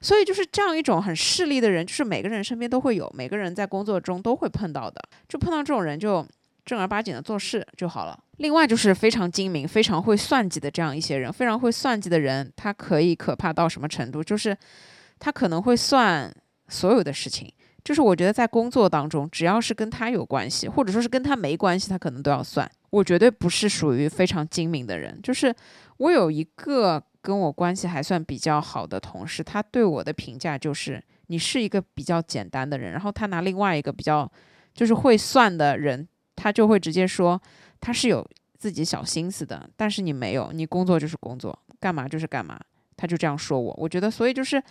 所以就是这样一种很势利的人，就是每个人身边都会有，每个人在工作中都会碰到的。就碰到这种人，就正儿八经的做事就好了。另外就是非常精明、非常会算计的这样一些人，非常会算计的人，他可以可怕到什么程度？就是他可能会算所有的事情。就是我觉得在工作当中，只要是跟他有关系，或者说是跟他没关系，他可能都要算。我绝对不是属于非常精明的人。就是我有一个跟我关系还算比较好的同事，他对我的评价就是你是一个比较简单的人。然后他拿另外一个比较就是会算的人，他就会直接说他是有自己小心思的，但是你没有，你工作就是工作，干嘛就是干嘛。他就这样说我，我觉得所以就是。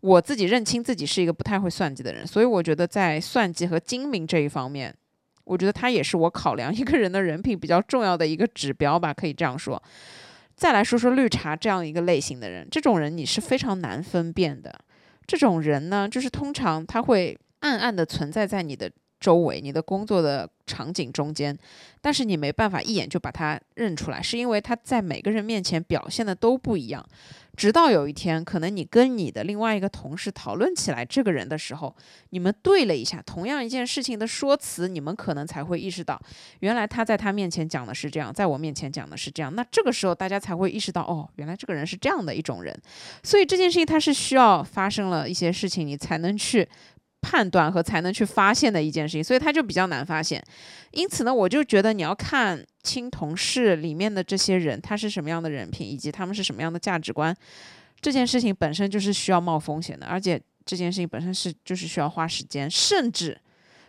我自己认清自己是一个不太会算计的人，所以我觉得在算计和精明这一方面，我觉得他也是我考量一个人的人品比较重要的一个指标吧，可以这样说。再来说说绿茶这样一个类型的人，这种人你是非常难分辨的。这种人呢，就是通常他会暗暗的存在在你的周围、你的工作的场景中间，但是你没办法一眼就把他认出来，是因为他在每个人面前表现的都不一样。直到有一天，可能你跟你的另外一个同事讨论起来这个人的时候，你们对了一下同样一件事情的说辞，你们可能才会意识到，原来他在他面前讲的是这样，在我面前讲的是这样。那这个时候大家才会意识到，哦，原来这个人是这样的一种人。所以这件事情它是需要发生了一些事情，你才能去。判断和才能去发现的一件事情，所以他就比较难发现。因此呢，我就觉得你要看清同事里面的这些人，他是什么样的人品，以及他们是什么样的价值观。这件事情本身就是需要冒风险的，而且这件事情本身是就是需要花时间，甚至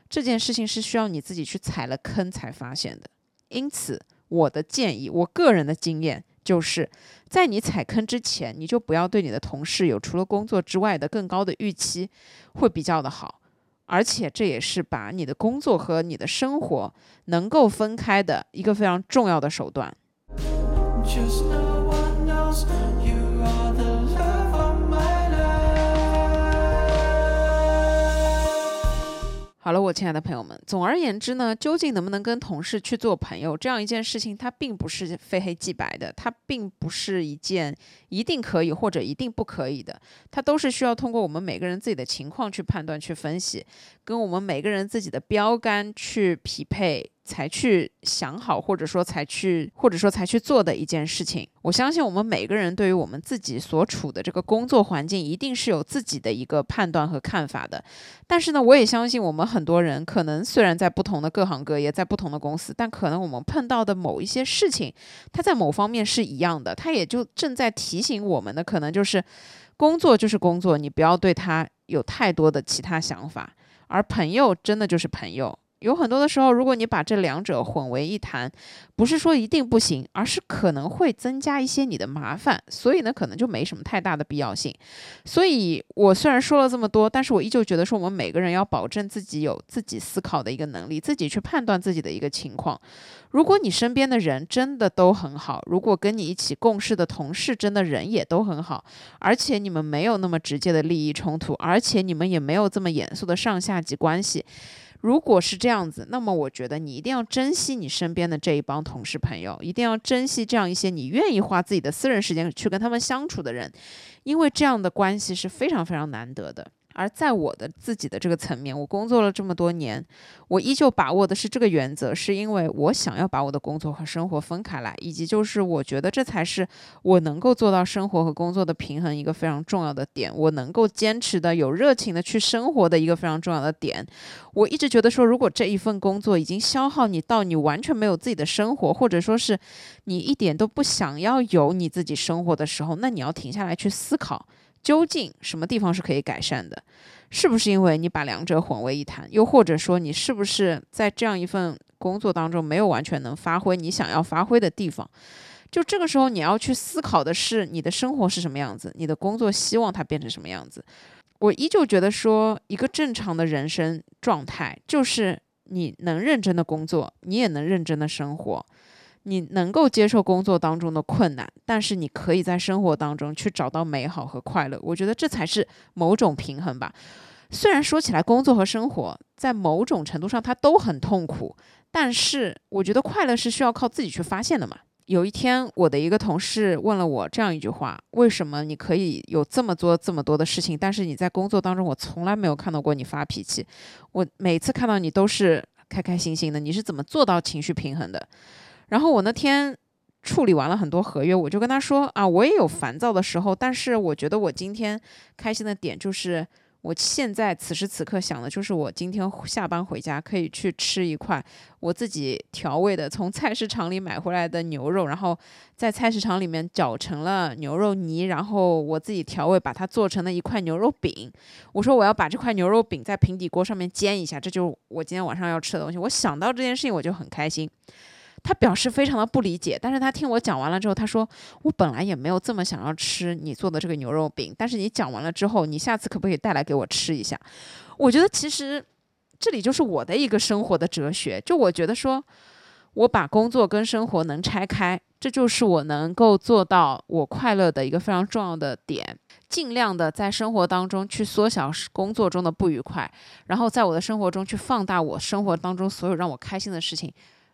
这件事情是需要你自己去踩了坑才发现的。因此，我的建议，我个人的经验。就是在你踩坑之前，你就不要对你的同事有除了工作之外的更高的预期，会比较的好。而且这也是把你的工作和你的生活能够分开的一个非常重要的手段。好了，我亲爱的朋友们，总而言之呢，究竟能不能跟同事去做朋友这样一件事情，它并不是非黑即白的，它并不是一件一定可以或者一定不可以的，它都是需要通过我们每个人自己的情况去判断、去分析，跟我们每个人自己的标杆去匹配。才去想好，或者说才去，或者说才去做的一件事情。我相信我们每个人对于我们自己所处的这个工作环境，一定是有自己的一个判断和看法的。但是呢，我也相信我们很多人可能虽然在不同的各行各业，在不同的公司，但可能我们碰到的某一些事情，它在某方面是一样的。它也就正在提醒我们的，可能就是工作就是工作，你不要对他有太多的其他想法，而朋友真的就是朋友。有很多的时候，如果你把这两者混为一谈，不是说一定不行，而是可能会增加一些你的麻烦，所以呢，可能就没什么太大的必要性。所以我虽然说了这么多，但是我依旧觉得说我们每个人要保证自己有自己思考的一个能力，自己去判断自己的一个情况。如果你身边的人真的都很好，如果跟你一起共事的同事真的人也都很好，而且你们没有那么直接的利益冲突，而且你们也没有这么严肃的上下级关系。如果是这样子，那么我觉得你一定要珍惜你身边的这一帮同事朋友，一定要珍惜这样一些你愿意花自己的私人时间去跟他们相处的人，因为这样的关系是非常非常难得的。而在我的自己的这个层面，我工作了这么多年，我依旧把握的是这个原则，是因为我想要把我的工作和生活分开来，以及就是我觉得这才是我能够做到生活和工作的平衡一个非常重要的点，我能够坚持的有热情的去生活的一个非常重要的点。我一直觉得说，如果这一份工作已经消耗你到你完全没有自己的生活，或者说是你一点都不想要有你自己生活的时候，那你要停下来去思考。究竟什么地方是可以改善的？是不是因为你把两者混为一谈？又或者说你是不是在这样一份工作当中没有完全能发挥你想要发挥的地方？就这个时候你要去思考的是你的生活是什么样子，你的工作希望它变成什么样子？我依旧觉得说一个正常的人生状态就是你能认真的工作，你也能认真的生活。你能够接受工作当中的困难，但是你可以在生活当中去找到美好和快乐。我觉得这才是某种平衡吧。虽然说起来，工作和生活在某种程度上它都很痛苦，但是我觉得快乐是需要靠自己去发现的嘛。有一天，我的一个同事问了我这样一句话：“为什么你可以有这么多这么多的事情，但是你在工作当中，我从来没有看到过你发脾气？我每次看到你都是开开心心的，你是怎么做到情绪平衡的？”然后我那天处理完了很多合约，我就跟他说：“啊，我也有烦躁的时候，但是我觉得我今天开心的点就是。”我现在此时此刻想的就是，我今天下班回家可以去吃一块我自己调味的，从菜市场里买回来的牛肉，然后在菜市场里面搅成了牛肉泥，然后我自己调味，把它做成了一块牛肉饼。我说我要把这块牛肉饼在平底锅上面煎一下，这就是我今天晚上要吃的东西。我想到这件事情，我就很开心。他表示非常的不理解，但是他听我讲完了之后，他说我本来也没有这么想要吃你做的这个牛肉饼，但是你讲完了之后，你下次可不可以带来给我吃一下？我觉得其实这里就是我的一个生活的哲学，就我觉得说，我把工作跟生活能拆开，这就是我能够做到我快乐的一个非常重要的点，尽量的在生活当中去缩小工作中的不愉快，然后在我的生活中去放大我生活当中所有让我开心的事情。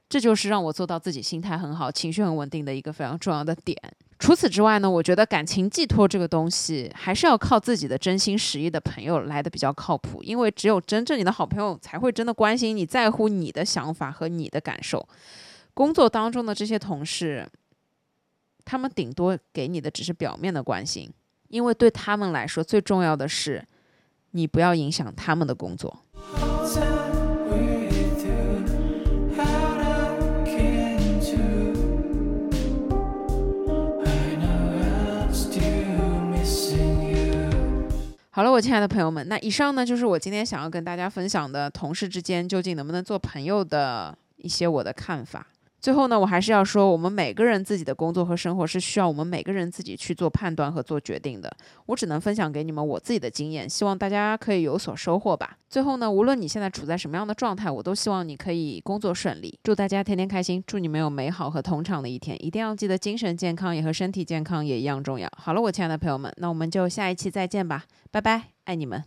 这就是让我做到自己心态很好、情绪很稳定的一个非常重要的点。除此之外呢，我觉得感情寄托这个东西还是要靠自己的真心实意的朋友来的比较靠谱，因为只有真正你的好朋友才会真的关心你、在乎你的想法和你的感受。工作当中的这些同事，他们顶多给你的只是表面的关心，因为对他们来说最重要的是你不要影响他们的工作。好了，我亲爱的朋友们，那以上呢就是我今天想要跟大家分享的同事之间究竟能不能做朋友的一些我的看法。最后呢，我还是要说，我们每个人自己的工作和生活是需要我们每个人自己去做判断和做决定的。我只能分享给你们我自己的经验，希望大家可以有所收获吧。最后呢，无论你现在处在什么样的状态，我都希望你可以工作顺利。祝大家天天开心，祝你们有美好和通畅的一天。一定要记得，精神健康也和身体健康也一样重要。好了，我亲爱的朋友们，那我们就下一期再见吧，拜拜，爱你们。